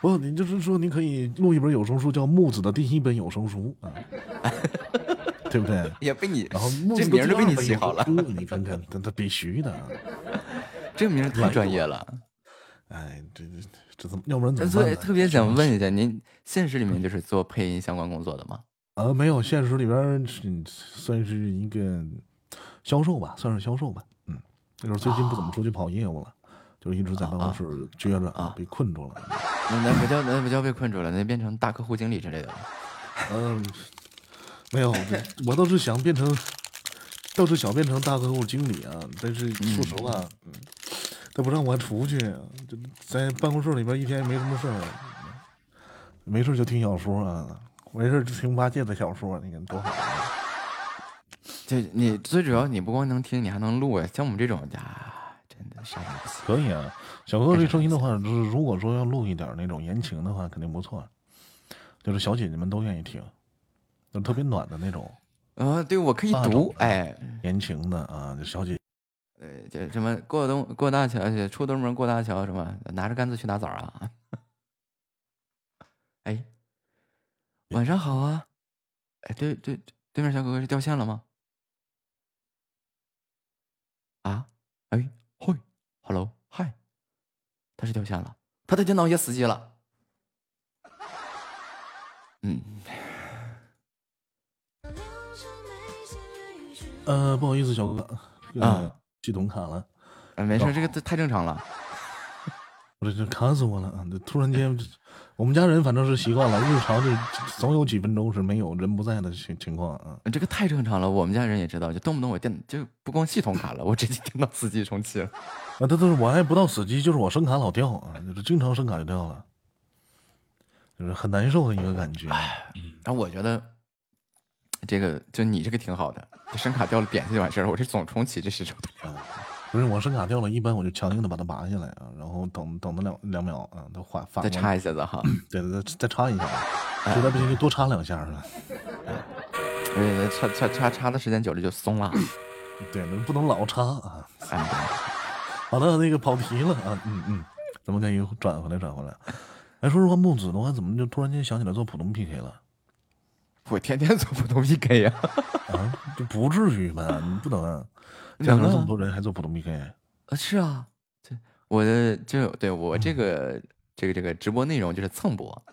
不，你就是说，你可以录一本有声书，叫木子的第一本有声书啊，对不对？也被你，然后这名都被你起好了。你看看，那那必须的，这个名太专业了。哎，这这这怎么？要不然怎么办？特别想问一下，您现实里面就是做配音相关工作的吗？呃，没有，现实里边是算是一个。销售吧，算是销售吧。嗯，那时候最近不怎么出去跑业务了，就一直在办公室撅着啊，被困住了。那那不叫那不叫被困住了，那变成大客户经理之类的了。嗯，没有，我倒是想变成，倒是想变成大客户经理啊。但是说实话，嗯，他不让我出去，就在办公室里边一天也没什么事儿，没事就听小说啊，没事就听八戒的小说，你看多好。就你最主要，你不光能听，你还能录啊！像我们这种啊，真的是可以啊。小哥哥这声音的话，就是如果说要录一点那种言情的话，肯定不错。就是小姐姐们都愿意听，就特别暖的那种。啊，对，我可以读，哎，言情的啊，小姐。呃，这什么过东过大桥去，出东门过大桥，什么拿着杆子去打枣啊？哎，晚上好啊！哎，对对，对面小哥哥是掉线了吗？啊？哎，嘿，hello，嗨，他是掉线了，他的电脑也死机了。嗯。呃，不好意思，小哥哥，啊，系统卡了。没事，这个太正常了。我这这卡死我了啊！突然间，我们家人反正是习惯了，日常就总有几分钟是没有人不在的情情况啊。这个太正常了，我们家人也知道，就动不动我电就不光系统卡了，我直接电脑死机重启了。啊，这都是我还不到死机，就是我声卡老掉啊，就是经常声卡就掉了，就是很难受的一个感觉。但我觉得这个就你这个挺好的，声卡掉了点下就完事儿，我这总重启这是受不了。不是我声卡掉了，一般我就强硬的把它拔下来啊，然后等等它两两秒啊，它换反再插一下子哈，对对对，再插一下，实在不行就多插两下是吧？呃，插插插插的时间久了就松了，对，不能老插啊。好的，那个跑题了啊，嗯嗯，咱们再又转回来转回来。哎，说实话，木子的话怎么就突然间想起来做普通 PK 了？我天天做普通 PK 呀，啊，这不至于吧？你不能。讲了这么多人还做普通 PK？啊，是啊，对我的就对我这个这个这个直播内容就是蹭播，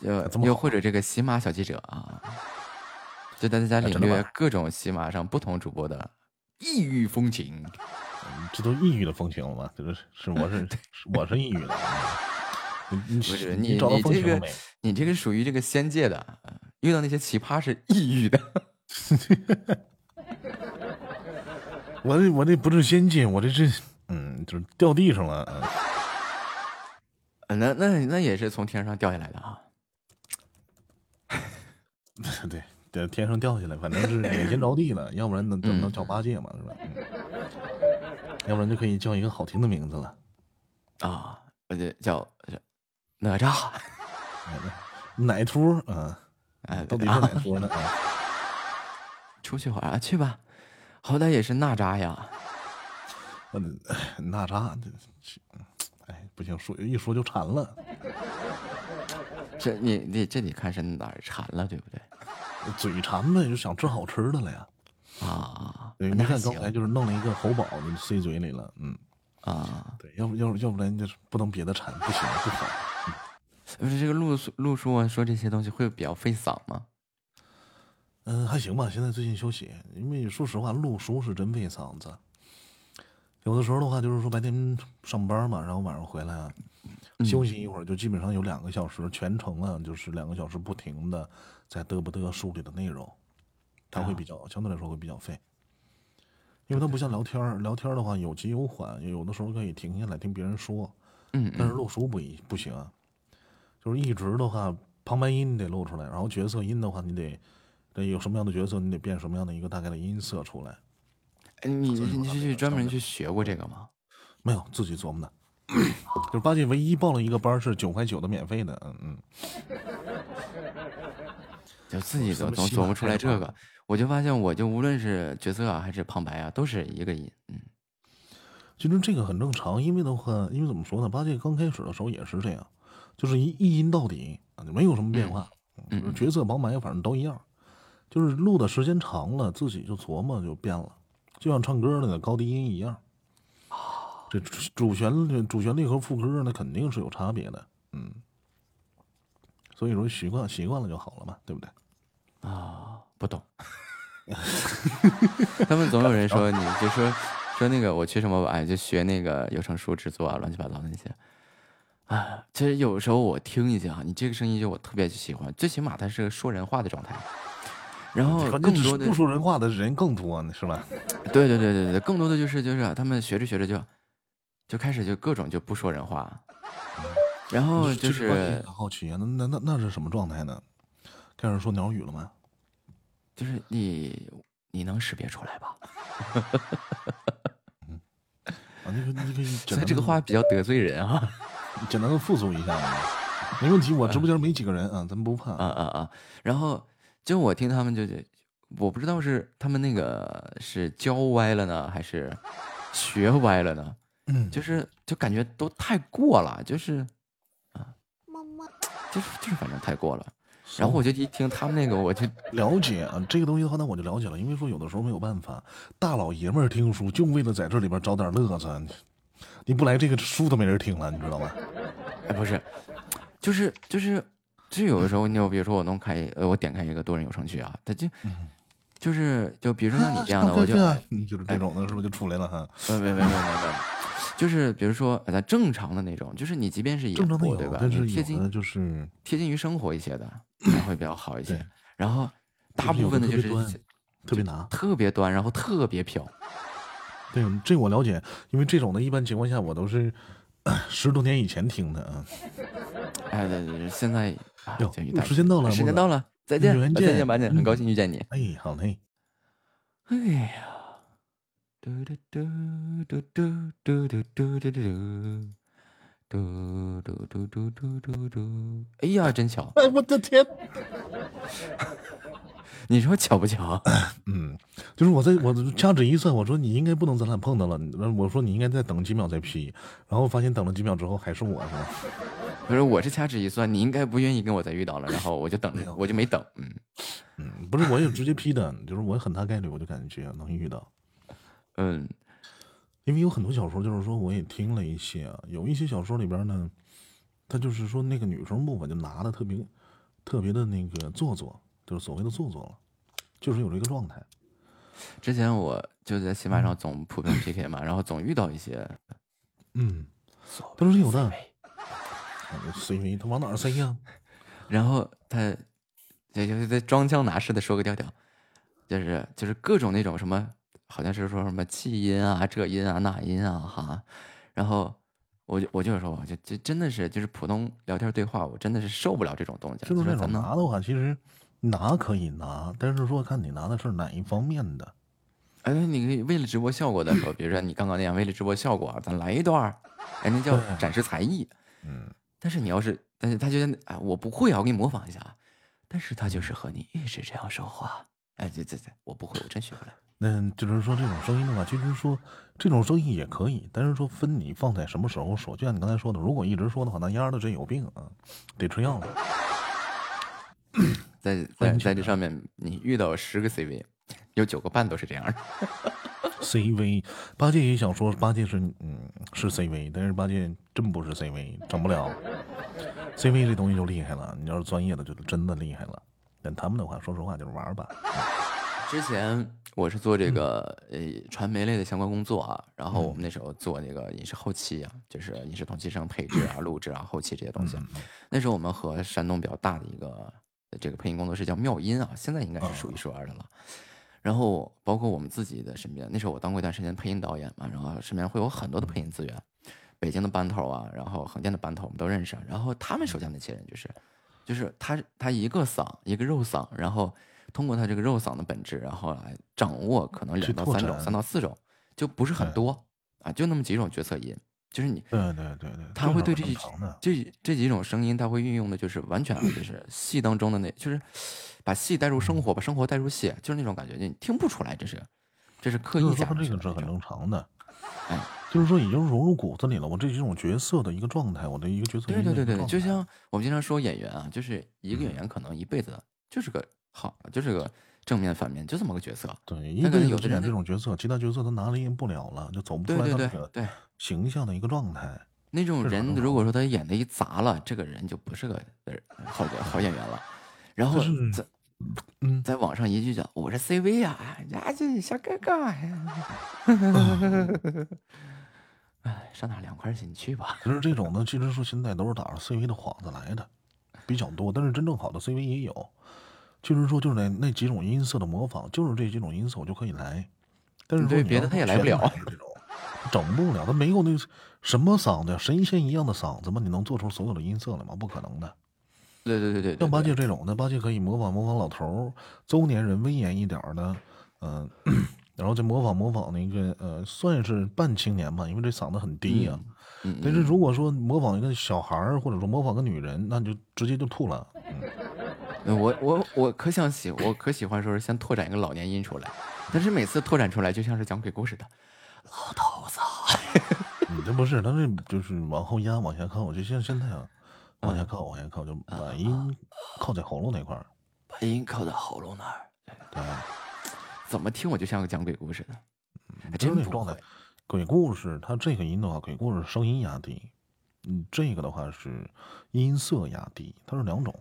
又又或者这个喜马小记者啊，就带大家领略各种喜马上不同主播的异域风情。这都异域的风情了吗？这是是我是 我是异域的。不是你你这个你这个属于这个仙界的，遇到那些奇葩是异域的。我这我这不是先进，我这是嗯，就是掉地上了。嗯那那那也是从天上掉下来的啊。对，对天上掉下来，反正是脸先着地了，要不然能能能叫八戒嘛，是吧？要不然就可以叫一个好听的名字了。啊，我就叫哪吒，奶秃啊，哎，到底是哪秃呢？啊 出去玩啊，去吧。好歹也是娜扎呀，嗯，娜扎，这，哎，不行，说一说就馋了。这你你这你看是哪儿馋了，对不对？嘴馋呗，就想吃好吃的了呀。啊，对，你看刚才就是弄了一个猴宝，就塞嘴里了。嗯，啊，对，要不要要不然就是不能别的馋，不行不好。不是这个陆陆叔啊，说这些东西会比较费嗓吗？嗯，还行吧。现在最近休息，因为说实话，录书是真费嗓子。有的时候的话，就是说白天上班嘛，然后晚上回来啊，休息一会儿，就基本上有两个小时全程啊，就是两个小时不停的在嘚不嘚书里的内容，它会比较相对来说会比较费，因为它不像聊天儿，聊天儿的话有急有缓，有的时候可以停下来听别人说，嗯，但是录书不一不行啊，就是一直的话旁白音你得录出来，然后角色音的话你得。有什么样的角色，你得变什么样的一个大概的音色出来。你你是去专门去学过这个吗？没有，自己琢磨的。就是八戒唯一报了一个班是九块九的免费的，嗯嗯。就自己都总琢磨出来这个，我就发现，我就无论是角色啊还是旁白啊，都是一个音。嗯，其实这个很正常，因为的话，因为怎么说呢？八戒刚开始的时候也是这样，就是一一音到底啊，就没有什么变化。嗯，角色旁白反正都一样。就是录的时间长了，自己就琢磨就变了，就像唱歌那个高低音一样。这主旋律、主旋律和副歌那肯定是有差别的，嗯。所以说习惯习惯了就好了嘛，对不对？啊，不懂。他们总有人说，你就说说那个我去什么哎，就学那个有声书制作啊，乱七八糟那些。啊，其实有时候我听一下，你这个声音就我特别喜欢，最起码它是个说人话的状态。然后更多的不说人话的人更多呢，是吧？对对对对对，更多的就是就是他们学着学着就就开始就各种就不说人话，然后就是好奇啊，那那那那是什么状态呢？开始说鸟语了吗？就是你你能识别出来吧？嗯，啊，你可你可以，所以这个话比较得罪人啊，简单的复述一下，没问题。我直播间没几个人啊，咱们不怕啊啊啊，然后。就我听他们就，我不知道是他们那个是教歪了呢，还是学歪了呢？嗯，就是就感觉都太过了，就是啊，么么，就是就是反正太过了。然后我就一听他们那个，我就 了解啊，这个东西的话，那我就了解了。因为说有的时候没有办法，大老爷们儿听书就为了在这里边找点乐子，你不来这个书都没人听了，你知道吗？哎，不是，就是就是，就有的时候，你就比如说我弄开，呃，我点开一个多人有声剧啊，它就就是就比如说像你这样的，我就就是这种的是不是就出来了哈？没没没没没没。就是比如说，咱正常的那种，就是你即便是演播，对吧？贴近就是贴近于生活一些的，会比较好一些。然后大部分的就是特别难，特别端，然后特别飘。对，这我了解，因为这种的一般情况下我都是 十多年以前听的啊。哎，对对，现在哟，时间到了，时间到了，再见，再见，马姐，很高兴遇见你。哎，好嘞。哎呀。嘟嘟嘟嘟嘟嘟嘟嘟嘟嘟嘟嘟嘟嘟嘟嘟嘟！哎呀，真巧！哎，我的天！你说巧不巧？嗯，就是我在我掐指一算，我说你应该不能咱俩碰到了。我说你应该再等几秒再 P，然后发现等了几秒之后还是我是吧？不是，我是掐指一算，你应该不愿意跟我再遇到了，然后我就等着，我就没等。嗯嗯，不是，我也直接批的，就是我很大概率我就感觉能遇到。嗯，因为有很多小说，就是说我也听了一些啊，有一些小说里边呢，他就是说那个女生部分就拿的特别特别的那个做作，就是所谓的做作了，就是有这个状态。之前我就在喜马上总普遍 PK 嘛，然后总遇到一些，嗯，都是有的。CV 他往哪塞呀？然后他就就在装腔拿式的说个调调，就是就是各种那种什么。好像是说什么气音啊，这音啊，那音啊，哈，然后我就我就是说，就就真的是就是普通聊天对话，我真的是受不了这种东西。就是这种拿的话，其实拿可以拿，但是说看你拿的是哪一方面的。哎，你可以为了直播效果的时候，比如说你刚刚那样，为了直播效果，咱来一段，哎，那叫展示才艺。嗯。但是你要是，但是他觉得啊，我不会啊，我给你模仿一下啊。但是他就是和你一直这样说话。哎，对对对，我不会，我真学不来。那就是说，这种声音的话，其实说这种声音也可以，但是说分你放在什么时候说。就像你刚才说的，如果一直说的话，那丫的真有病啊，得吃药了。在在在这上面，你遇到十个 CV，有九个半都是这样的。CV 八戒也想说，八戒是嗯是 CV，但是八戒真不是 CV，整不了。CV 这东西就厉害了，你要是专业的，就真的厉害了。但他们的话，说实话就是玩吧。之前我是做这个呃传媒类的相关工作啊，然后我们那时候做那个影视后期啊，就是影视同期声配置啊、录制啊、后期这些东西。那时候我们和山东比较大的一个这个配音工作室叫妙音啊，现在应该是数一数二的了。然后包括我们自己的身边，那时候我当过一段时间配音导演嘛，然后身边会有很多的配音资源，北京的班头啊，然后横店的班头我们都认识。然后他们手下那些人就是，就是他他一个嗓一个肉嗓，然后。通过他这个肉嗓的本质，然后来掌握可能两到三种、三到四种，就不是很多啊，就那么几种角色音，就是你对对对对，他会对这这这几种声音，他会运用的就是完全就是戏当中的那，就是把戏带入生活，把生活带入戏，就是那种感觉，你听不出来这是这是刻意加这个是很正常的，哎，就是说已经融入骨子里了。我这几种角色的一个状态，我的一个角色对对对对，就像我们经常说演员啊，就是一个演员可能一辈子就是个。好，就是个正面反面，就这么个角色。对，因为有的人这种角色，其他角色他拿捏不了了，就走不出来那个对形象的一个状态。那种人如果说他演的一砸了，这个人就不是个好好演员了。然后在嗯，在网上一句叫“我是 CV 呀”，呀这小哥哥呀，哎，上哪凉快去？你去吧。其实这种呢，其实说现在都是打着 CV 的幌子来的比较多，但是真正好的 CV 也有。其实说，就是那那几种音色的模仿，就是这几种音色我就可以来。但是对别的他也来不了，这种整不了。他没有那什么嗓子，神仙一样的嗓子吗？你能做出所有的音色来吗？不可能的。对对对对，像八戒这种的，八戒可以模仿模仿老头儿，中年人威严一点的，嗯，然后再模仿模仿那个呃，算是半青年吧，因为这嗓子很低呀。但是如果说模仿一个小孩儿，或者说模仿个女人，那就直接就吐了。嗯我我我可想喜，我可喜欢说是先拓展一个老年音出来，但是每次拓展出来就像是讲鬼故事的，老头子。你 这不是，他这就是往后压往下靠，就像现在啊，往下靠，往下靠，就把音靠在喉咙那块儿，把音靠在喉咙那儿。对，怎么听我就像个讲鬼故事的，还真真那状态。鬼故事它这个音的话，鬼故事声音压低，嗯，这个的话是音色压低，它是两种。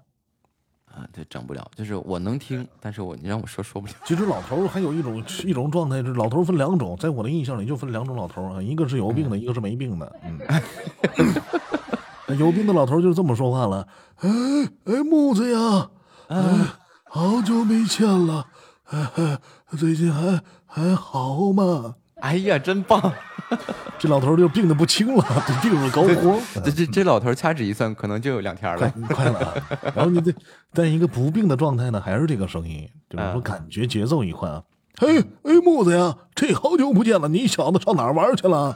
啊，这整不了，就是我能听，但是我你让我说说不了。其实老头儿还有一种一种状态，是老头儿分两种，在我的印象里就分两种老头儿啊，一个是有病的，一个是没病的。嗯，有病的老头就是这么说话了，哎哎木子呀，哎，好久没见了，哎，最近还还好吗？哎呀，真棒！这老头就病得不轻了，病入膏肓。这这这老头掐指一算，可能就有两天了，快了。然后你这在一个不病的状态呢，还是这个声音，就是说感觉节奏一换啊。嘿，哎，木子呀，这好久不见了，你小子上哪儿玩去了？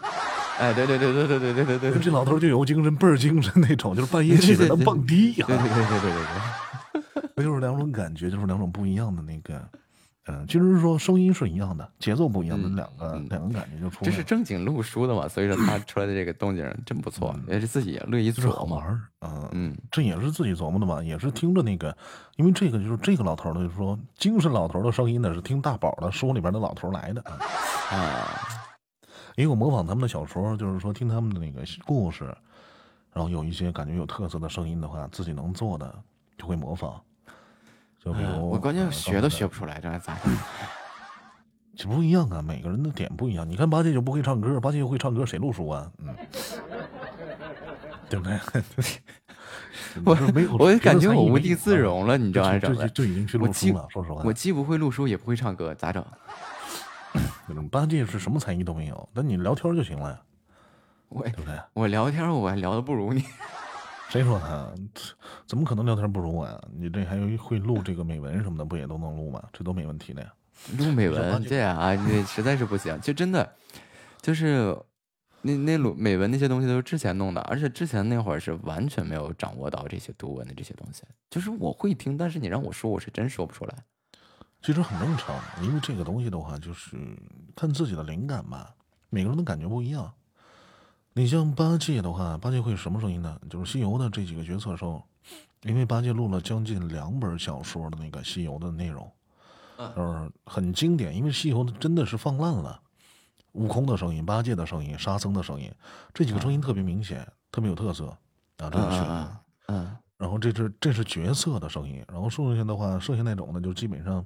哎，对对对对对对对对对，这老头就有精神，倍儿精神那种，就是半夜起来能蹦迪呀。对对对对对对对，那 就是两种感觉，就是两种不一样的那个。嗯，就是说声音是一样的，节奏不一样的两个两个感觉就出来。这是正经录书的嘛，所以说他出来的这个动静真不错，也是自己乐意做好玩儿。嗯嗯，这也是自己琢磨的嘛，也是听着那个，因为这个就是这个老头呢，就是说精神老头的声音呢，是听大宝的书里边的老头来的啊。因为我模仿他们的小说，就是说听他们的那个故事，然后有一些感觉有特色的声音的话，自己能做的就会模仿。就比如，我关键学都学不出来，这还咋？这不一样啊，每个人的点不一样。你看八戒就不会唱歌，八戒会唱歌，谁录书啊？嗯，对不对？我我感觉我无地自容了，你知道吗？就就已经去录书了。说实话，我既不会录书，也不会唱歌，咋整？八戒是什么才艺都没有，那你聊天就行了呀。我对不对？我聊天我还聊的不如你。谁说他？怎么可能聊天不如我呀？你这还有会录这个美文什么的，不也都能录吗？这都没问题的呀。录美文这样啊，你实在是不行。就真的，就是那那录美文那些东西都是之前弄的，而且之前那会儿是完全没有掌握到这些读文的这些东西。就是我会听，但是你让我说，我是真说不出来。其实很正常，因为这个东西的话，就是看自己的灵感吧。每个人的感觉不一样。你像八戒的话，八戒会什么声音呢？就是西游的这几个角色时候，因为八戒录了将近两本小说的那个西游的内容，就是很经典。因为西游真的是放烂了，悟空的声音、八戒的声音、沙僧的声音，这几个声音特别明显，特别有特色啊。这个是，嗯，然后这是这是角色的声音，然后剩下的话，剩下那种呢，就基本上，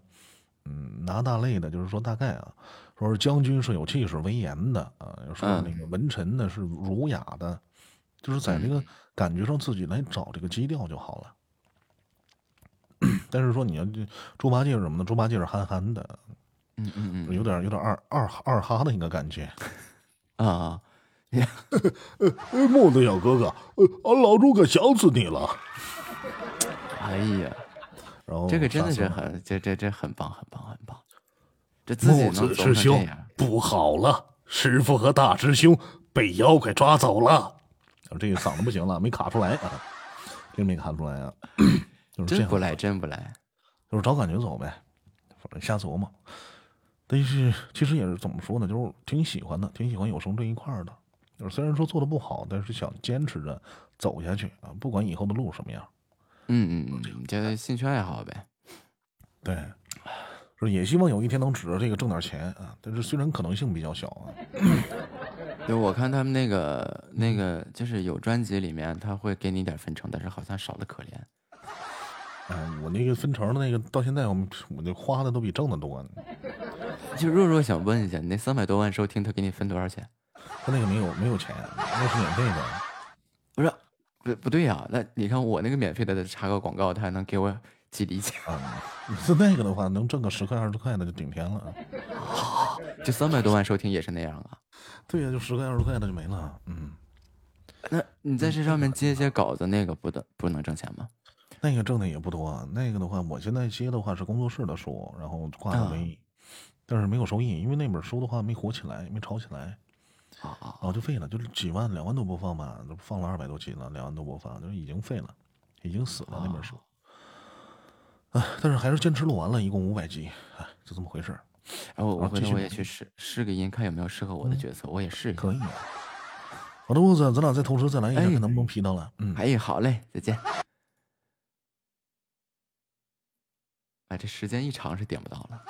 嗯，拿大类的，就是说大概啊。说是将军是有气势、威严的啊，说那个文臣呢是儒雅的，就是在这个感觉上自己来找这个基调就好了。但是说你要猪八戒是什么呢？猪八戒是憨憨的，嗯嗯嗯，有点有点二二二哈的一个感觉啊。木子小哥哥，俺老猪可想死你了。哎呀，然后这个真的是很这这这很棒很棒很棒。木子师兄不好了，师傅和大师兄被妖怪抓走了。这个嗓子不行了，没卡出来啊，真没卡出来啊。真不来，真不来，就是找感觉走呗，反正瞎琢磨。但是其实也是怎么说呢，就是挺喜欢的，挺喜欢有声这一块的。就是虽然说做的不好，但是想坚持着走下去啊，不管以后的路什么样。嗯嗯嗯，就兴趣爱好呗。对。说也希望有一天能指着这个挣点钱啊，但是虽然可能性比较小啊。就我看他们那个那个，就是有专辑里面他会给你点分成，但是好像少的可怜。嗯，我那个分成的那个到现在我们我那花的都比挣的多呢。就若若想问一下，你那三百多万收听他给你分多少钱？他那个没有没有钱，那是免费的。不是，不不对呀，那你看我那个免费的插个广告，他还能给我。几厘钱啊？是那个的话，能挣个十块二十块的就顶天了。就三百多万收听也是那样啊？对呀，就十块二十块的就没了。嗯，那你在这上面接一些稿子，那个不得不能挣钱吗？那个挣的也不多。那个的话，我现在接的话是工作室的书，然后挂的微，但是没有收益，因为那本书的话没火起来，没炒起来，啊啊，就废了，就是几万两万多播放吧，都放了二百多集了，两万多播放，就是已经废了，已经死了那本书。但是还是坚持录完了，一共五百集，哎，就这么回事然后我回头我也去试试个音，看有没有适合我的角色，我也试一下。可以。好的，木子，咱俩再同时再来一下，看能不能 P 到了。嗯，哎，好嘞，再见。哎，这时间一长是点不到了。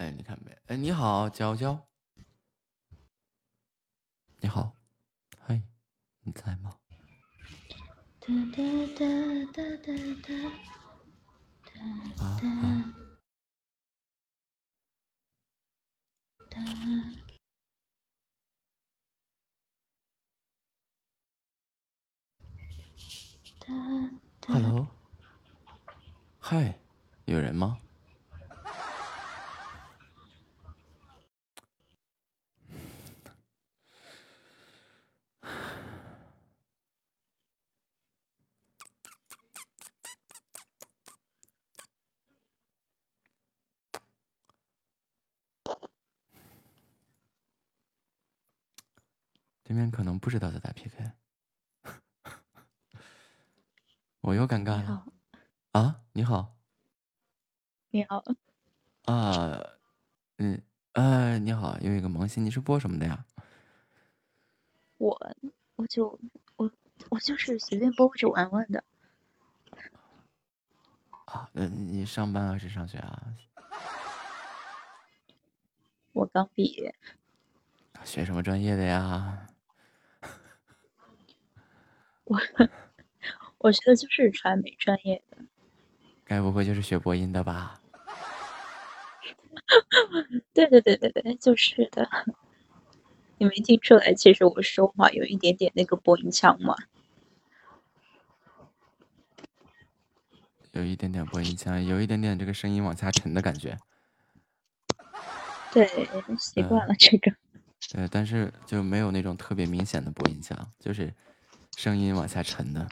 哎，你看没？哎，你好，娇娇。你好，嗨，你在吗？啊啊！Hello，嗨，有人吗？对面可能不知道在打 PK，我又尴尬了。啊，你好。你好。啊，嗯，哎，你好，有一个萌新，你是播什么的呀？我，我就我我就是随便播着玩玩的。啊，那你上班还是上学啊？我刚毕业。学什么专业的呀？我 我学的就是传媒专业的，该不会就是学播音的吧？对对对对对，就是的。你没听出来，其实我说话有一点点那个播音腔吗？有一点点播音腔，有一点点这个声音往下沉的感觉。对，习惯了这个。对，但是就没有那种特别明显的播音腔，就是。声音往下沉的，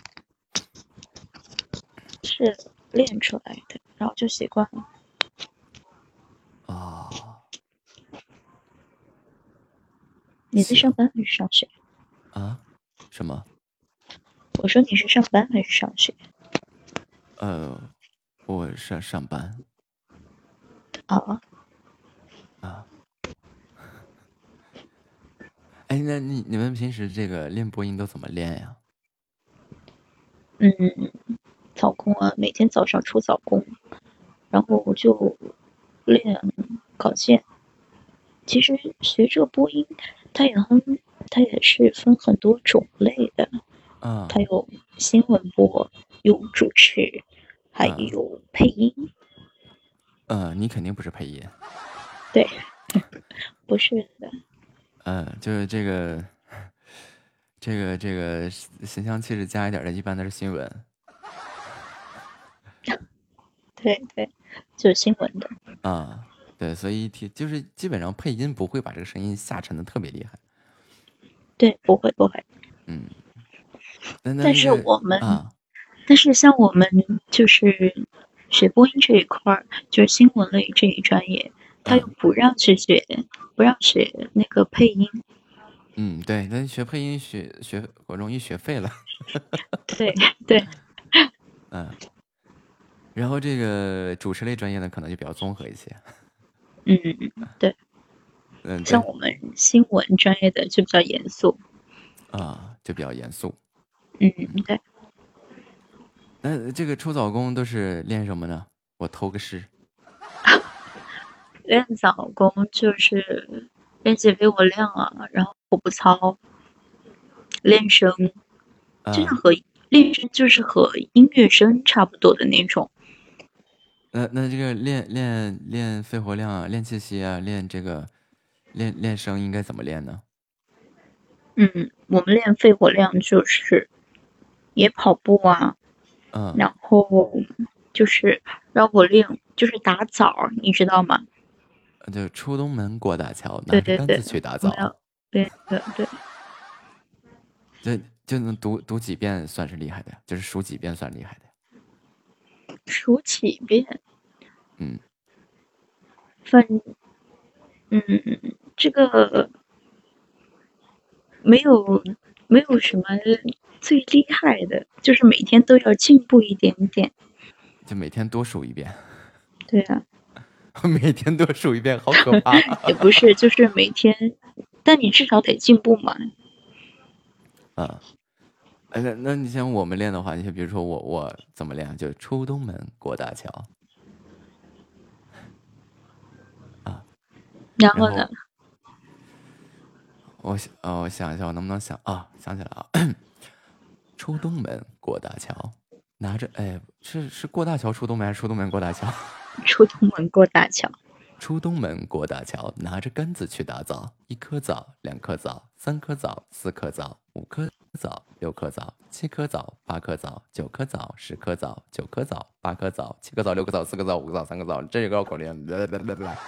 是练出来的，然后就习惯了。哦，你在上班还是上学？啊？什么？我说你是上班还是上学？呃，我上上班。啊？哎，那你你们平时这个练播音都怎么练呀？嗯，早功啊，每天早上出早功，然后我就练稿件。其实学这个播音，它也很，它也是分很多种类的。嗯。它有新闻播，有主持，还有配音。嗯，你肯定不是配音。对，不是的。嗯，就是这个，这个这个形象气质佳一点的，一般都是新闻。对对，就是新闻的。啊，对，所以提就是基本上配音不会把这个声音下沉的特别厉害。对，不会不会。嗯。但是我们，但是像我们就是学播音这一块儿，就是新闻类这一专业。他又不让去学，不让学那个配音。嗯，对，那学配音学学我容易学废了。对对。嗯。然后这个主持类专业呢，可能就比较综合一些。嗯，对。嗯，像我们新闻专业的就比较严肃。啊，就比较严肃。嗯，对。那这个出早功都是练什么呢？我偷个师。练早功就是练习肺活量啊，然后腹部操，练声，就是和练声就是和音乐声差不多的那种。那那这个练练练肺活量啊，练气息啊，练这个练练声应该怎么练呢？嗯，我们练肺活量就是也跑步啊，嗯，然后就是绕口令就是打枣，你知道吗？就出东门过大桥，拿着杆子去打枣。对对 对，就就能读读几遍算是厉害的，就是数几遍算厉害的。数几遍？嗯，反嗯，这个没有没有什么最厉害的，就是每天都要进步一点点。就每天多数一遍。对啊。每天都数一遍，好可怕。也不是，就是每天，但你至少得进步嘛。啊，哎，那那你像我们练的话，你就比如说我我怎么练？就出东门过大桥。啊。然后呢？我想，哦，我想一下，我能不能想啊？想起来了，出东门过大桥，拿着，哎，是是过大桥出东门，还是出东门过大桥？出东门过大桥，出东门过大桥，拿着杆子去打枣，一颗枣，两颗枣，三颗枣，四颗枣，五颗枣，六颗枣，七颗枣，八颗枣，九颗枣，十颗枣，九颗枣，八颗枣，七颗枣，六颗枣，四颗枣，五颗枣，三颗枣，这个绕口令，来来来来，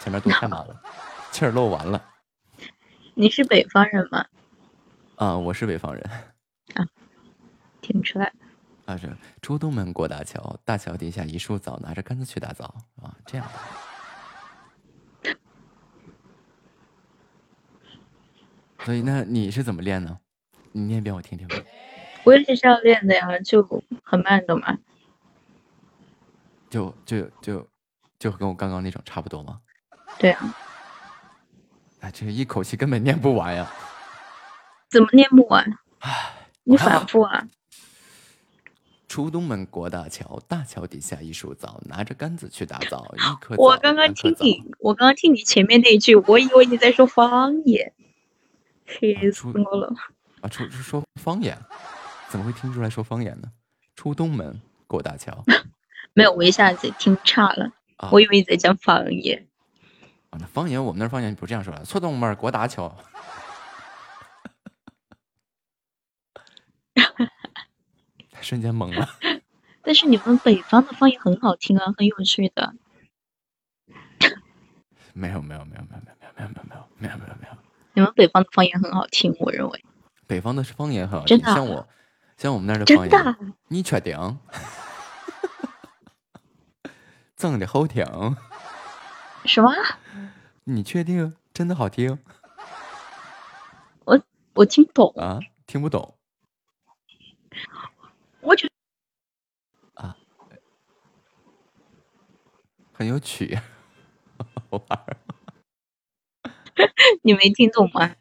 前面都太满了，气儿漏完了。你是北方人吗？啊，我是北方人。啊，听出来。啊，是出东门过大桥，大桥底下一树枣，拿着杆子去打枣啊，这样的。所以，那你是怎么练呢？你念一遍我听听呗。我也是这样练的呀，就很慢的嘛。就就就就跟我刚刚那种差不多吗？对啊。哎，这个一口气根本念不完呀！怎么念不完？唉，你反复啊！出东门过大桥，大桥底下一树枣，拿着杆子去打枣，一颗我刚刚听你，我刚刚听你前面那一句，我以为你在说方言，气死我了！啊，出说方言，怎么会听出来说方言呢？出东门过大桥，没有，我一下子听差了，我以为你在讲方言。啊，那方言我们那方言不这样说的，出东门过大桥。瞬间懵了。但是你们北方的方言很好听啊，很有趣的。没有没有没有没有没有没有没有没有没有没有没有没有。你们北方的方言很好听，我认为。北方的方言很好听，像我，像我们那儿的方言。你确定？真的好听。什么？你确定真的好听？我我听不懂啊，听不懂。我觉啊，很有趣，好 玩。你没听懂吗？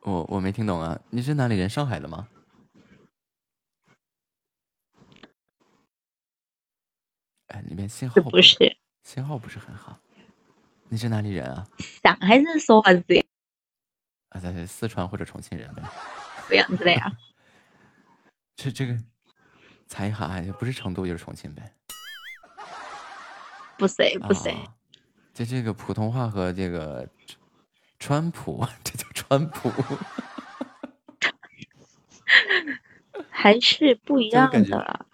我我没听懂啊！你是哪里人？上海的吗？哎，里面信号不是。信号不是很好，你是哪里人啊？上海人说话这样？啊，在四川或者重庆人呗。这样子的呀？这这个猜一下，不是成都就是重庆呗？不是不是，就这个普通话和这个川普，这叫川普，还是不一样的。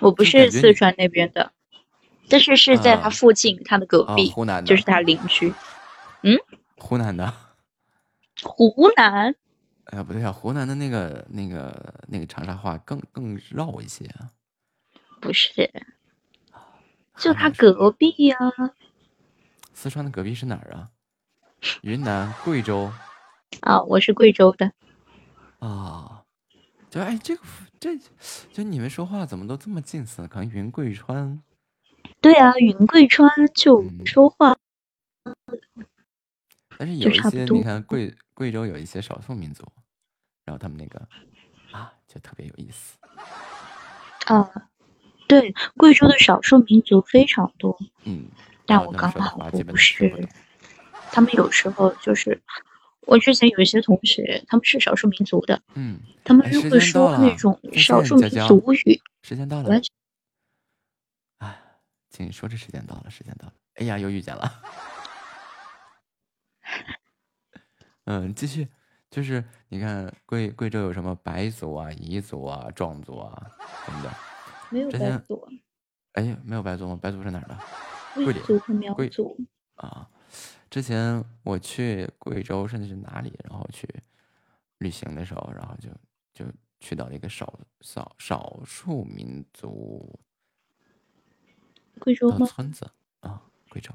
我不是四川那边的。但是是在他附近，他的隔壁，湖南的就是他邻居。嗯，湖南的。湖南？哎呀，不对啊，湖南的那个、那个、那个长沙话更更绕一些啊。不是，就他隔壁呀。四川的隔壁是哪儿啊？云南、贵州。啊，我是贵州的。啊，就哎，这个这，就你们说话怎么都这么近似？可能云贵川。对啊，云贵川就说话，但是有一些你看贵贵州有一些少数民族，然后他们那个啊就特别有意思。啊，对，贵州的少数民族非常多。嗯，但我刚好不是。他们有时候就是，我之前有一些同学，他们是少数民族的，嗯，他们就会说那种少数民族语。时间到了。请说，这时间到了，时间到了。哎呀，又遇见了。嗯，继续，就是你看贵贵州有什么白族啊、彝族啊、壮族啊什么的。没有白族。哎，没有白族吗？白族是哪儿的？贵族和苗族。啊，之前我去贵州，甚至是哪里，然后去旅行的时候，然后就就去到了一个少少少数民族。贵州吗？村子啊，贵州。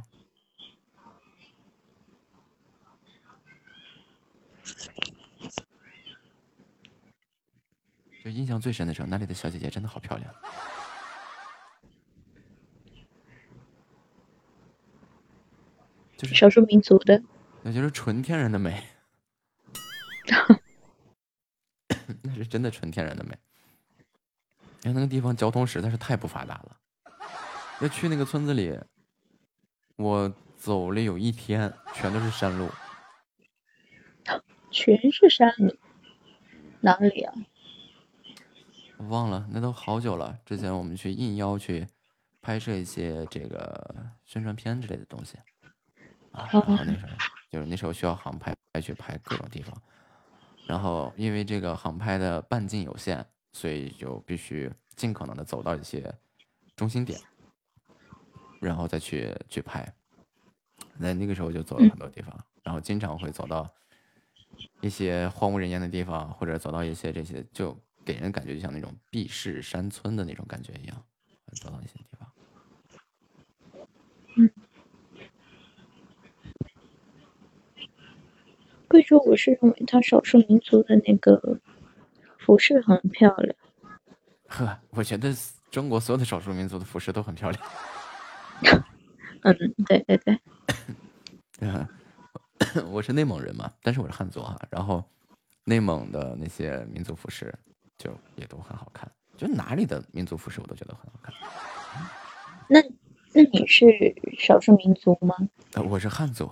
就印象最深的时候，那里的小姐姐真的好漂亮。就是少数民族的，那就是纯天然的美，那是真的纯天然的美。因为那个地方交通实在是太不发达了，要去那个村子里，我走了有一天，全都是山路，全是山路，哪里啊？我忘了，那都好久了。之前我们去应邀去拍摄一些这个宣传片之类的东西。啊，然后那时候就是那时候需要航拍去拍各种地方，然后因为这个航拍的半径有限，所以就必须尽可能的走到一些中心点，然后再去去拍。那那个时候就走了很多地方，然后经常会走到一些荒无人烟的地方，或者走到一些这些，就给人感觉就像那种避世山村的那种感觉一样，走到一些地方。嗯。贵州，我是认为它少数民族的那个服饰很漂亮。呵，我觉得中国所有的少数民族的服饰都很漂亮。嗯，对对对。嗯，我是内蒙人嘛，但是我是汉族哈。然后内蒙的那些民族服饰就也都很好看，就哪里的民族服饰我都觉得很好看。那那你是少数民族吗？呃，我是汉族。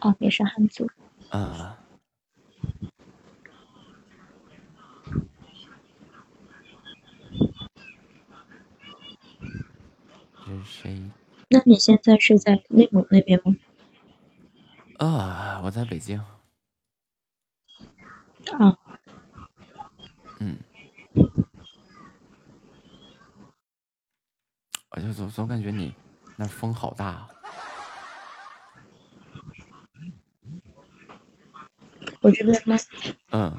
哦，你是汉族。啊，这是谁？那你现在是在内蒙那边吗？啊，我在北京。啊。嗯。我就总总感觉你那风好大。我这边吗？嗯。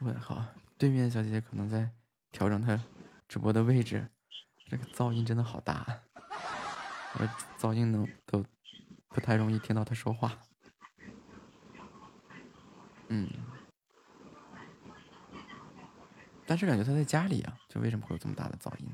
问，好，对面小姐姐可能在调整她直播的位置，这个噪音真的好大，我噪音能都不太容易听到她说话。嗯，但是感觉她在家里啊，就为什么会有这么大的噪音？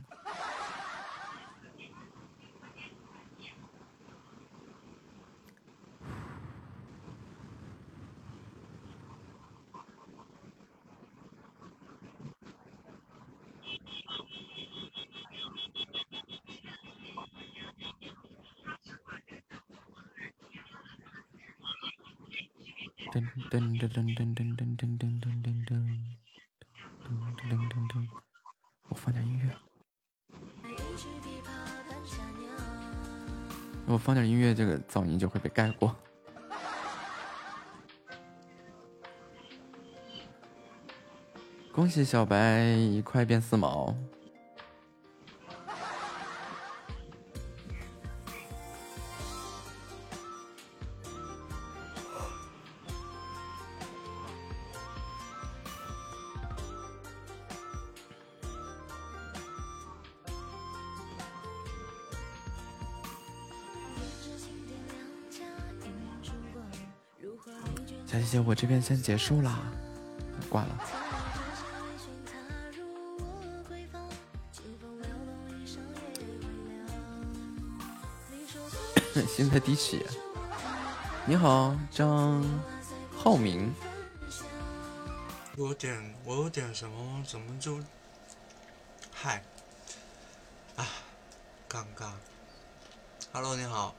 噔噔噔噔噔噔噔噔噔噔噔噔噔噔噔噔，我放点音乐。我放点音乐，这个噪音就会被盖过。恭喜小白一块变四毛。这边先结束啦，挂了。心在滴血。你好，张浩明。我点我点什么？怎么就？嗨，啊，尴尬。Hello，你好。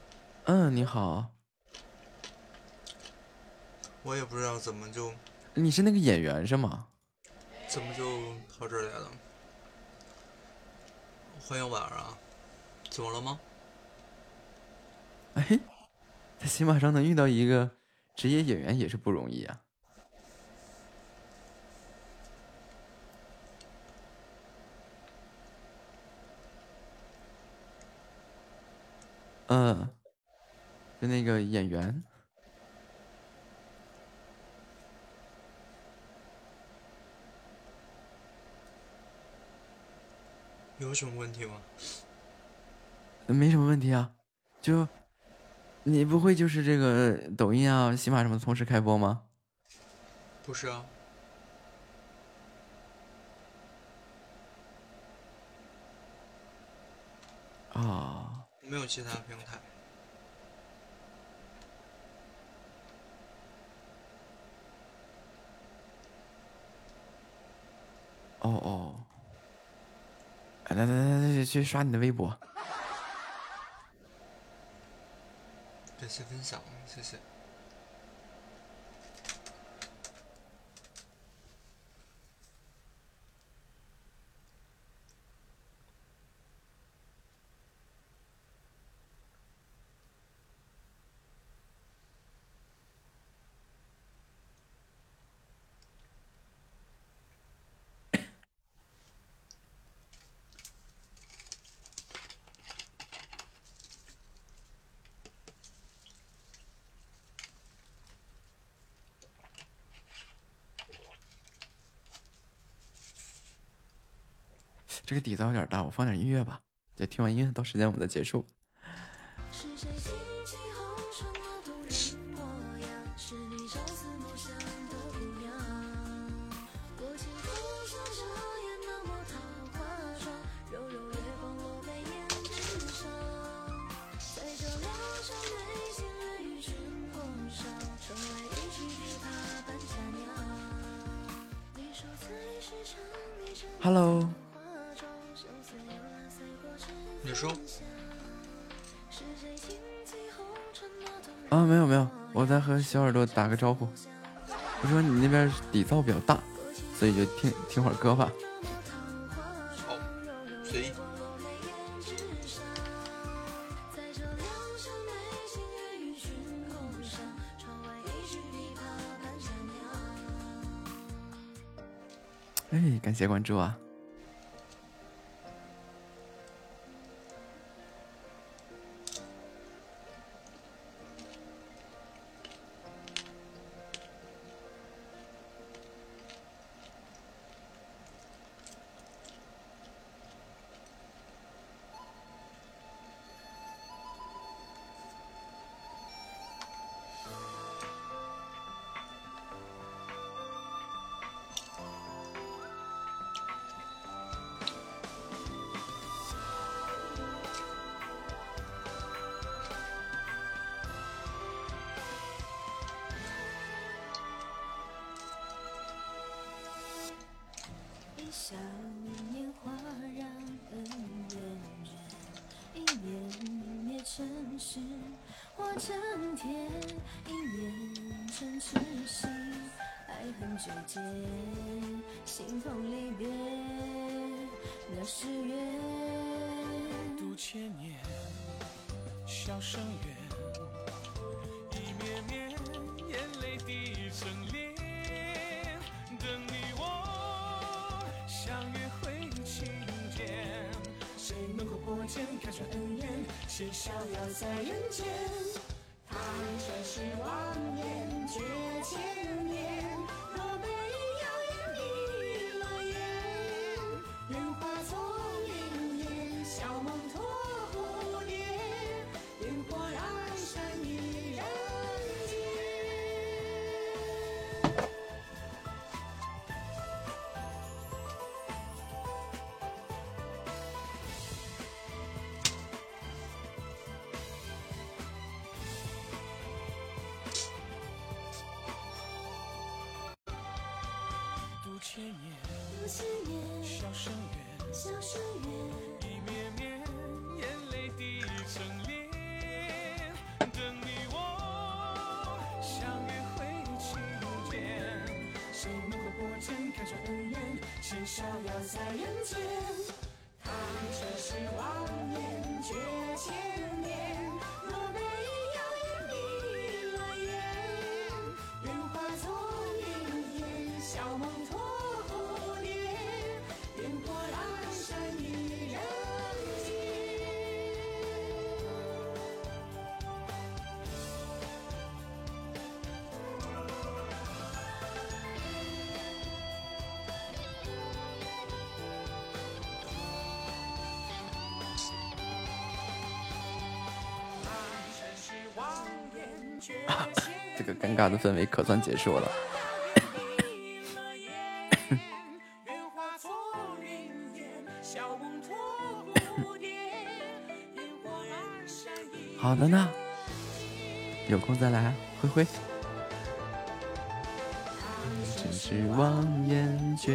嗯，你好。我也不知道怎么就，你是那个演员是吗？怎么就跑这儿来了？欢迎婉儿啊，怎么了吗？哎，在喜马上能遇到一个职业演员也是不容易啊。嗯，就那个演员。有什么问题吗？没什么问题啊，就你不会就是这个抖音啊、喜马什么同时开播吗？不是啊。啊。没有其他平台。哦哦。来来来来，去刷你的微博。感谢分享，谢谢。这个底噪有点大，我放点音乐吧。就听完音乐，到时间我们再结束。啊，没有没有，我在和小耳朵打个招呼。我说你那边底噪比较大，所以就听听会儿歌吧。好，随意。哎，感谢关注啊！千年等思念笑生缘，小笑生缘，一绵绵眼泪滴成莲。等你我相约，会晴天。谁能回破茧，开创恩怨，携逍遥在人间。这个尴尬的氛围可算结束了。好的呢，有空再来，灰灰。真是望眼绝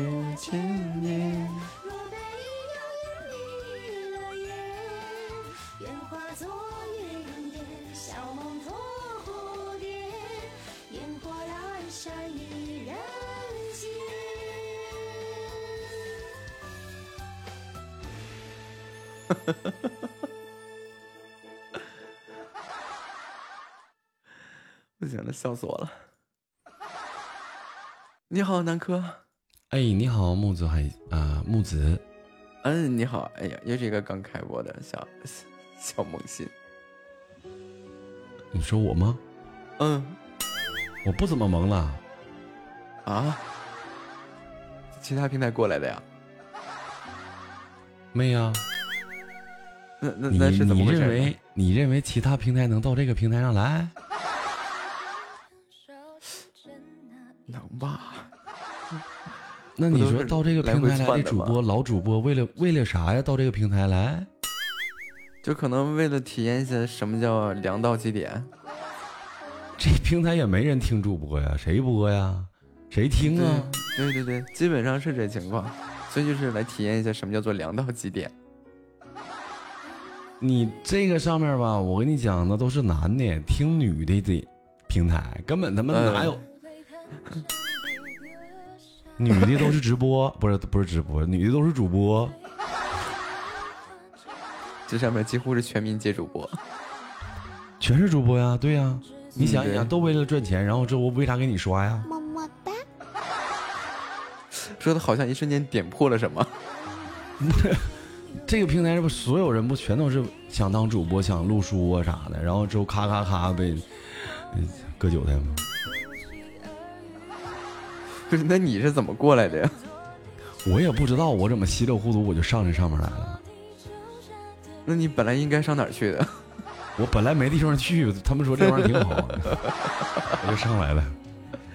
不行了，笑死我了。你好，南柯。哎，你好，木子海啊，木子。嗯，你好。哎呀，又是一个刚开播的小小萌新。你说我吗？嗯，我不怎么萌了。啊？其他平台过来的呀？没呀。那那那是怎么回事？你认为你认为其他平台能到这个平台上来？能吧？那你说到这个平台来的主播老主播为了为了啥呀？到这个平台来？就可能为了体验一下什么叫凉到极点。这平台也没人听主播呀，谁播呀？谁听啊？对对对，基本上是这情况，所以就是来体验一下什么叫做凉到极点。你这个上面吧，我跟你讲，那都是男的听女的的平台，根本他妈哪有？女的都是直播，不是不是直播，女的都是主播。这上面几乎是全民皆主播，全是主播呀，对呀。你想一想，都为了赚钱，然后这我为啥给你刷呀？么么哒。说的好像一瞬间点破了什么。这个平台是不所有人不全都是想当主播、想录书啊啥的，然后之后咔咔咔被割韭菜吗？不是，那你是怎么过来的呀？我也不知道，我怎么稀里糊涂我就上这上面来了。那你本来应该上哪儿去的？我本来没地方去，他们说这玩意儿挺好，我就上来了。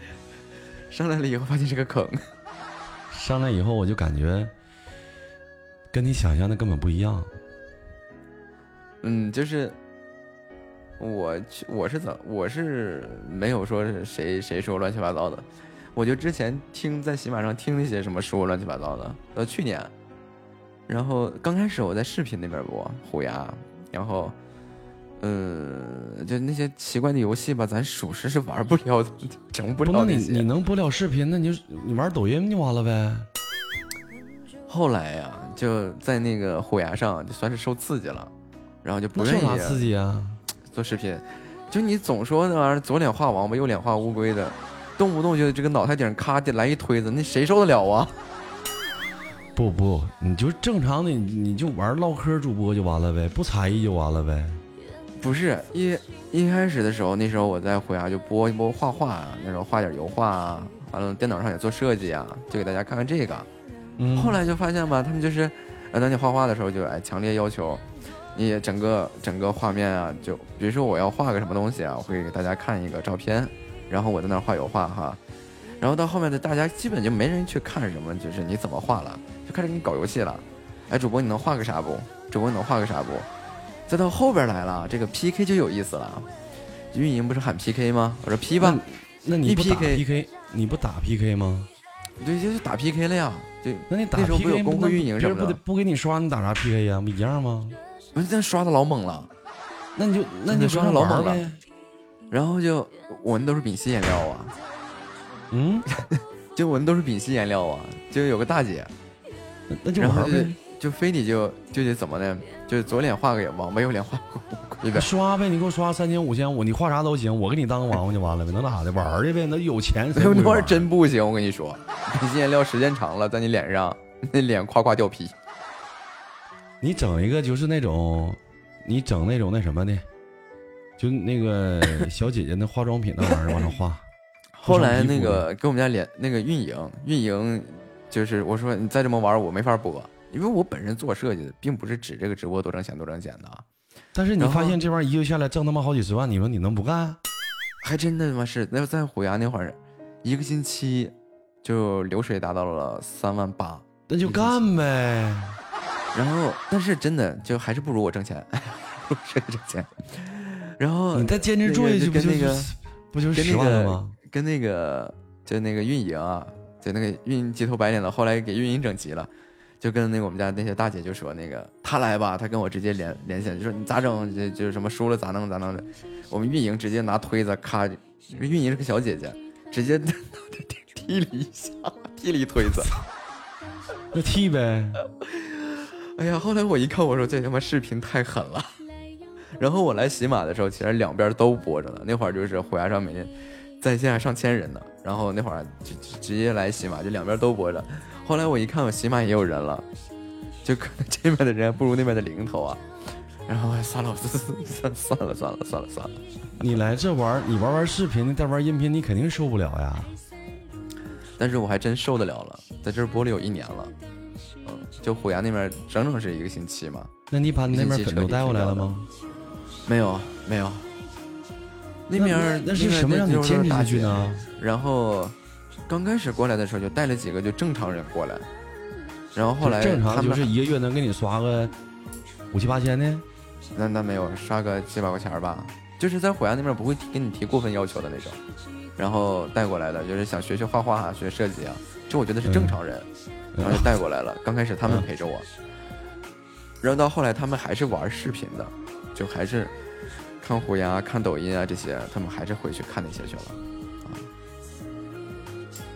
上来了以后发现是个坑。上来以后我就感觉。跟你想象的根本不一样。嗯，就是我去，我是怎，我是没有说是谁谁说乱七八糟的，我就之前听在喜马上听那些什么说乱七八糟的，呃，去年，然后刚开始我在视频那边播虎牙，然后，呃，就那些奇怪的游戏吧，咱属实是玩不了，整不了那些。你你能播了视频，那你就你玩抖音就完了呗。后来呀，就在那个虎牙上，就算是受刺激了，然后就不愿意刺激啊，做视频。就你总说那玩意儿左脸画王八，右脸画乌龟的，动不动就这个脑袋顶咔的来一推子，那谁受得了啊？不不，你就正常的，你就玩唠嗑主播就完了呗，不才艺就完了呗。不是一一开始的时候，那时候我在虎牙，就播一播画画啊，那时候画点油画啊，完了电脑上也做设计啊，就给大家看看这个。嗯，后来就发现吧，他们就是，呃，当你画画的时候就哎强烈要求，你整个整个画面啊，就比如说我要画个什么东西啊，我会给大家看一个照片，然后我在那儿画油画哈，然后到后面的大家基本就没人去看什么，就是你怎么画了，就开始给你搞游戏了。哎，主播你能画个啥不？主播你能画个啥不？再到后边来了，这个 PK 就有意思了。运营不是喊 PK 吗？我说 P 吧，那你不打 PK PK，你不打 PK 吗？对，就打 PK 了呀。对，那你打那时候不有公会运营什么的不得，不给你刷，你打啥 PK 呀？不一样吗？不是，那刷的老猛了。那你就那你就刷的老猛了。然后就我们都是丙烯颜料啊，嗯，就我们都是丙烯颜料啊，就有个大姐，那那就然后就玩呗，就非得就就得怎么的？就是左脸画个王八，右脸画个乌龟的。刷呗，你给我刷三千五千五，你画啥都行，我给你当个王八就完了呗，能咋的？玩儿去呗，那有钱 那玩意儿？真不行，我跟你说，你今天撂时间长了，在你脸上，那脸夸夸掉皮。你整一个就是那种，你整那种那什么的，就那个小姐姐那化妆品那玩意儿往上画。后来那个给我们家脸那个运营运营，就是我说你再这么玩儿，我没法播，因为我本身做设计的，并不是指这个直播多挣钱多挣钱的啊。但是你发现这玩意儿一个月下来挣他妈好几十万，你说你能不干？还真的他妈是，那在虎牙那会儿，一个星期就流水达到了三万八，那就干呗。然后但是真的就还是不如我挣钱，不如我挣钱。然后你再坚持做下去，不就跟那个是不就是十跟那个万了吗？跟那个就那个运营啊，就那个运营鸡头白脸的，后来给运营整急了。就跟那个我们家那些大姐就说那个他来吧，他跟我直接联连线，就说你咋整？就就是什么输了咋弄咋弄的。我们运营直接拿推子咔，运营是个小姐姐，直接 踢了一下，踢了一推子。那踢呗。哎呀，后来我一看，我说这他妈视频太狠了。然后我来喜马的时候，其实两边都播着呢。那会儿就是虎牙上每天在线上千人呢，然后那会儿就就直接来喜马，就两边都播着。后来我一看，我喜马也有人了，就可能 这边的人不如那边的零头啊。然后算了，算算了算了算了算了。你来这玩，你玩玩视频，你再玩音频，你肯定受不了呀。但是我还真受得了了，在这儿播了有一年了。嗯，就虎牙那边整整是一个星期嘛。那你把你那边粉都带过来了吗？没有，没有。那那边儿那是什么让你坚持下去呢？然后刚开始过来的时候就带了几个就正常人过来，然后后来正常他们就是一个月能给你刷个五七八千的。那那没有刷个几百块钱吧，就是在虎牙那边不会提给你提过分要求的那种，然后带过来的就是想学学画画啊，学设计啊，这我觉得是正常人，然后就带过来了。刚开始他们陪着我，然后到后来他们还是玩视频的，就还是看虎牙、看抖音啊这些，他们还是回去看那些去了。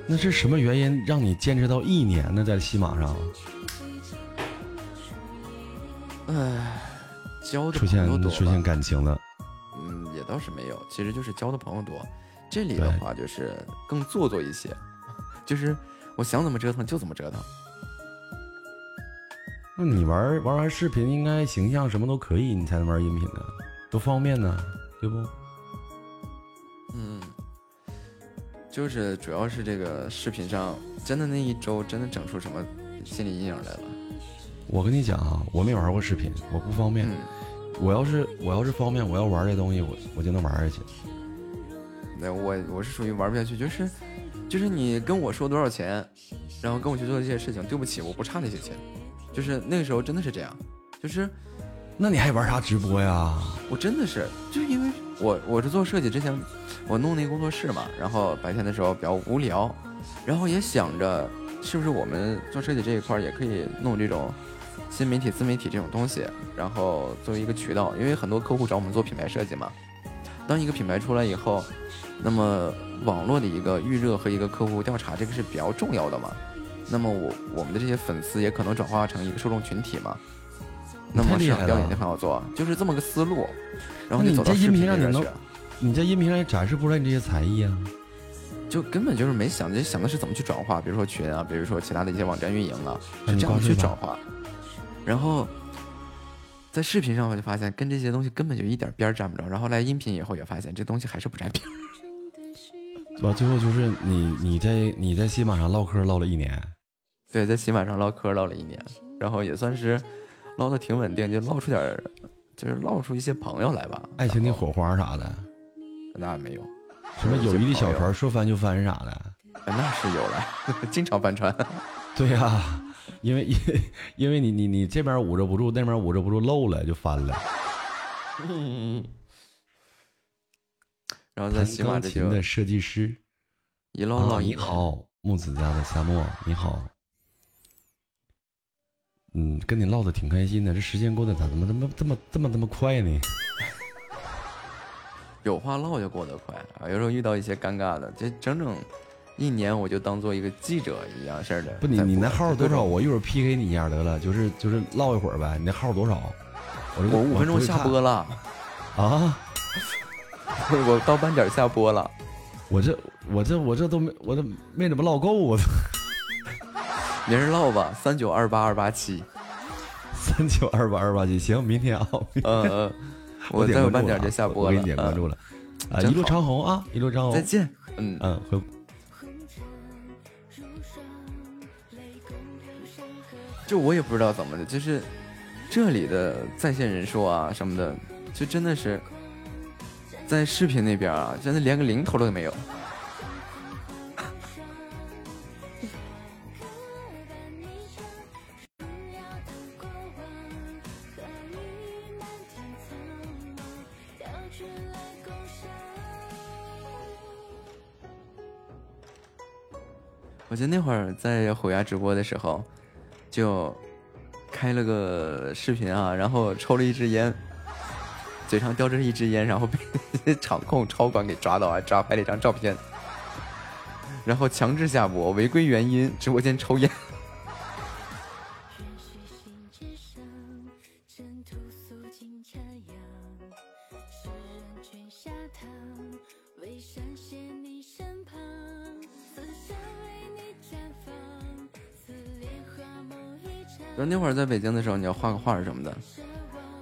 那是什么原因让你坚持到一年呢？在西马上唉，交的出现出现感情了。嗯，也倒是没有，其实就是交的朋友多。这里的话就是更做作一些，就是我想怎么折腾就怎么折腾。那你玩玩完视频，应该形象什么都可以，你才能玩音频呢，多方便呢，对不？嗯，就是主要是这个视频上，真的那一周真的整出什么心理阴影来了。我跟你讲啊，我没玩过视频，我不方便。嗯，我要是我要是方便，我要玩这东西，我我就能玩下去。那我我是属于玩不下去，就是就是你跟我说多少钱，然后跟我去做这些事情，对不起，我不差那些钱。就是那个时候真的是这样，就是那你还玩啥直播呀？我真的是，就因为我我是做设计之前，我弄那个工作室嘛，然后白天的时候比较无聊，然后也想着是不是我们做设计这一块儿也可以弄这种新媒体、自媒体这种东西，然后作为一个渠道，因为很多客户找我们做品牌设计嘛。当一个品牌出来以后，那么网络的一个预热和一个客户调查，这个是比较重要的嘛。那么我我们的这些粉丝也可能转化成一个受众群体嘛。那么太厉害了市场调研就很好做，就是这么个思路。然后你在音走到视频频上你能。你在音频上也展示不出来你这些才艺啊？就根本就是没想，就想的是怎么去转化，比如说群啊，比如说其他的一些网站运营啊，是这样去转化。然后在视频上我就发现，跟这些东西根本就一点边沾不着。然后来音频以后也发现，这东西还是不沾边。是吧？最后就是你你在你在喜马上唠嗑唠了一年，对，在喜马上唠嗑唠了一年，然后也算是唠的挺稳定，就唠出点，就是唠出一些朋友来吧，爱情的火花啥的，那没有。什么友谊的小船说翻就翻啥的，那是有了，经常翻船。对呀，因为因因为你你你这边捂着不住，那边捂着不住，漏了就翻了。嗯。然后在喜马这就的设计师，一唠唠你好，木子家的夏末你好。嗯，跟你唠的挺开心的，这时间过得咋怎么怎么这么这么这么快呢？有话唠就过得快啊！有时候遇到一些尴尬的，这整整一年，我就当做一个记者一样似的。不，你你那号多少？我一会儿 PK 你一下得了，就是就是唠一会儿呗。你那号多少？我我五分钟下播了啊！我到半点下播了。我这我这我这都没我都没怎么唠够我。明儿唠吧，三九二八二八七，三九二八二八七，行，明天啊。嗯嗯。我再有半点就下播了，我给你点关注了，啊，一路长虹啊，一路长虹，再见，嗯嗯，回。就我也不知道怎么的，就是这里的在线人数啊什么的，就真的是在视频那边啊，真的连个零头都没有。我记得那会儿在虎牙直播的时候，就开了个视频啊，然后抽了一支烟，嘴上叼着一支烟，然后被 场控超管给抓到，还抓拍了一张照片，然后强制下播，违规原因：直播间抽烟。说那会儿在北京的时候，你要画个画什么的，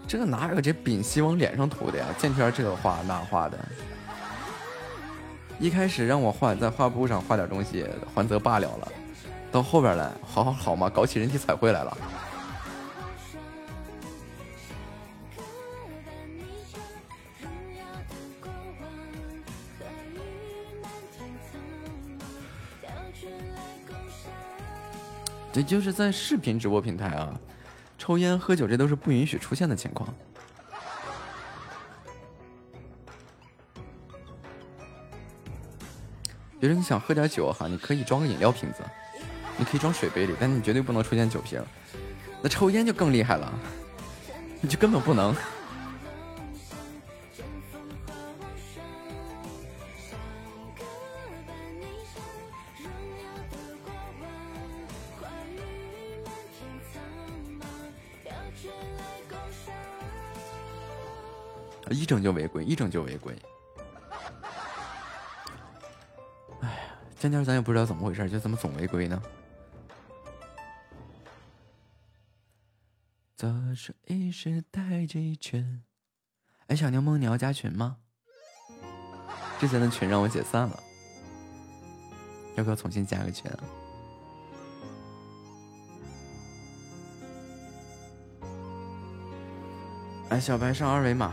这个哪有这丙烯往脸上涂的呀？见天这个画那画的。一开始让我画在画布上画点东西，还则罢了了，到后边来，好好好嘛，搞起人体彩绘来了。这就是在视频直播平台啊，抽烟喝酒这都是不允许出现的情况。比如你想喝点酒哈，你可以装个饮料瓶子，你可以装水杯里，但是你绝对不能出现酒瓶。那抽烟就更厉害了，你就根本不能。一整就违规，一整就违规。哎呀，今天咱也不知道怎么回事，就怎么总违规呢？左手一时带着一圈。哎，小柠檬，你要加群吗？之前的群让我解散了，要不要重新加个群啊？哎，小白上二维码。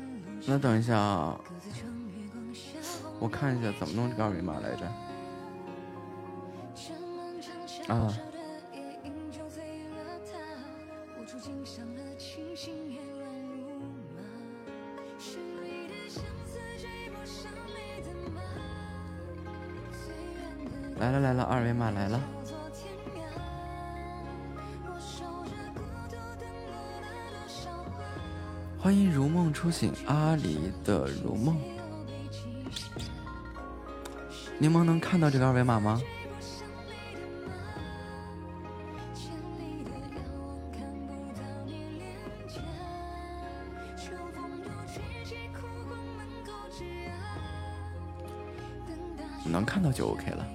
那等一下啊，我看一下怎么弄这个二维码来着。啊。来了来了，二维码来了。欢迎如梦初醒，阿里的如梦。柠檬能看到这个二维码吗？能看到就 OK 了。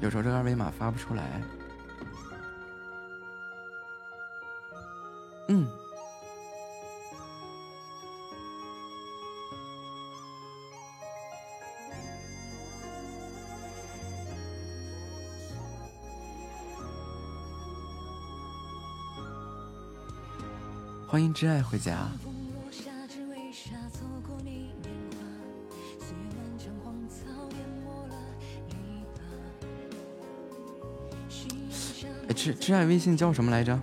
有时候这个二维码发不出来。挚爱回家。哎，挚挚爱微信叫什么来着？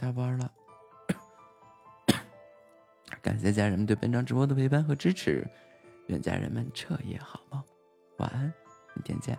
下班了。感谢家人们对本场直播的陪伴和支持，愿家人们彻夜好梦，晚安，明天见。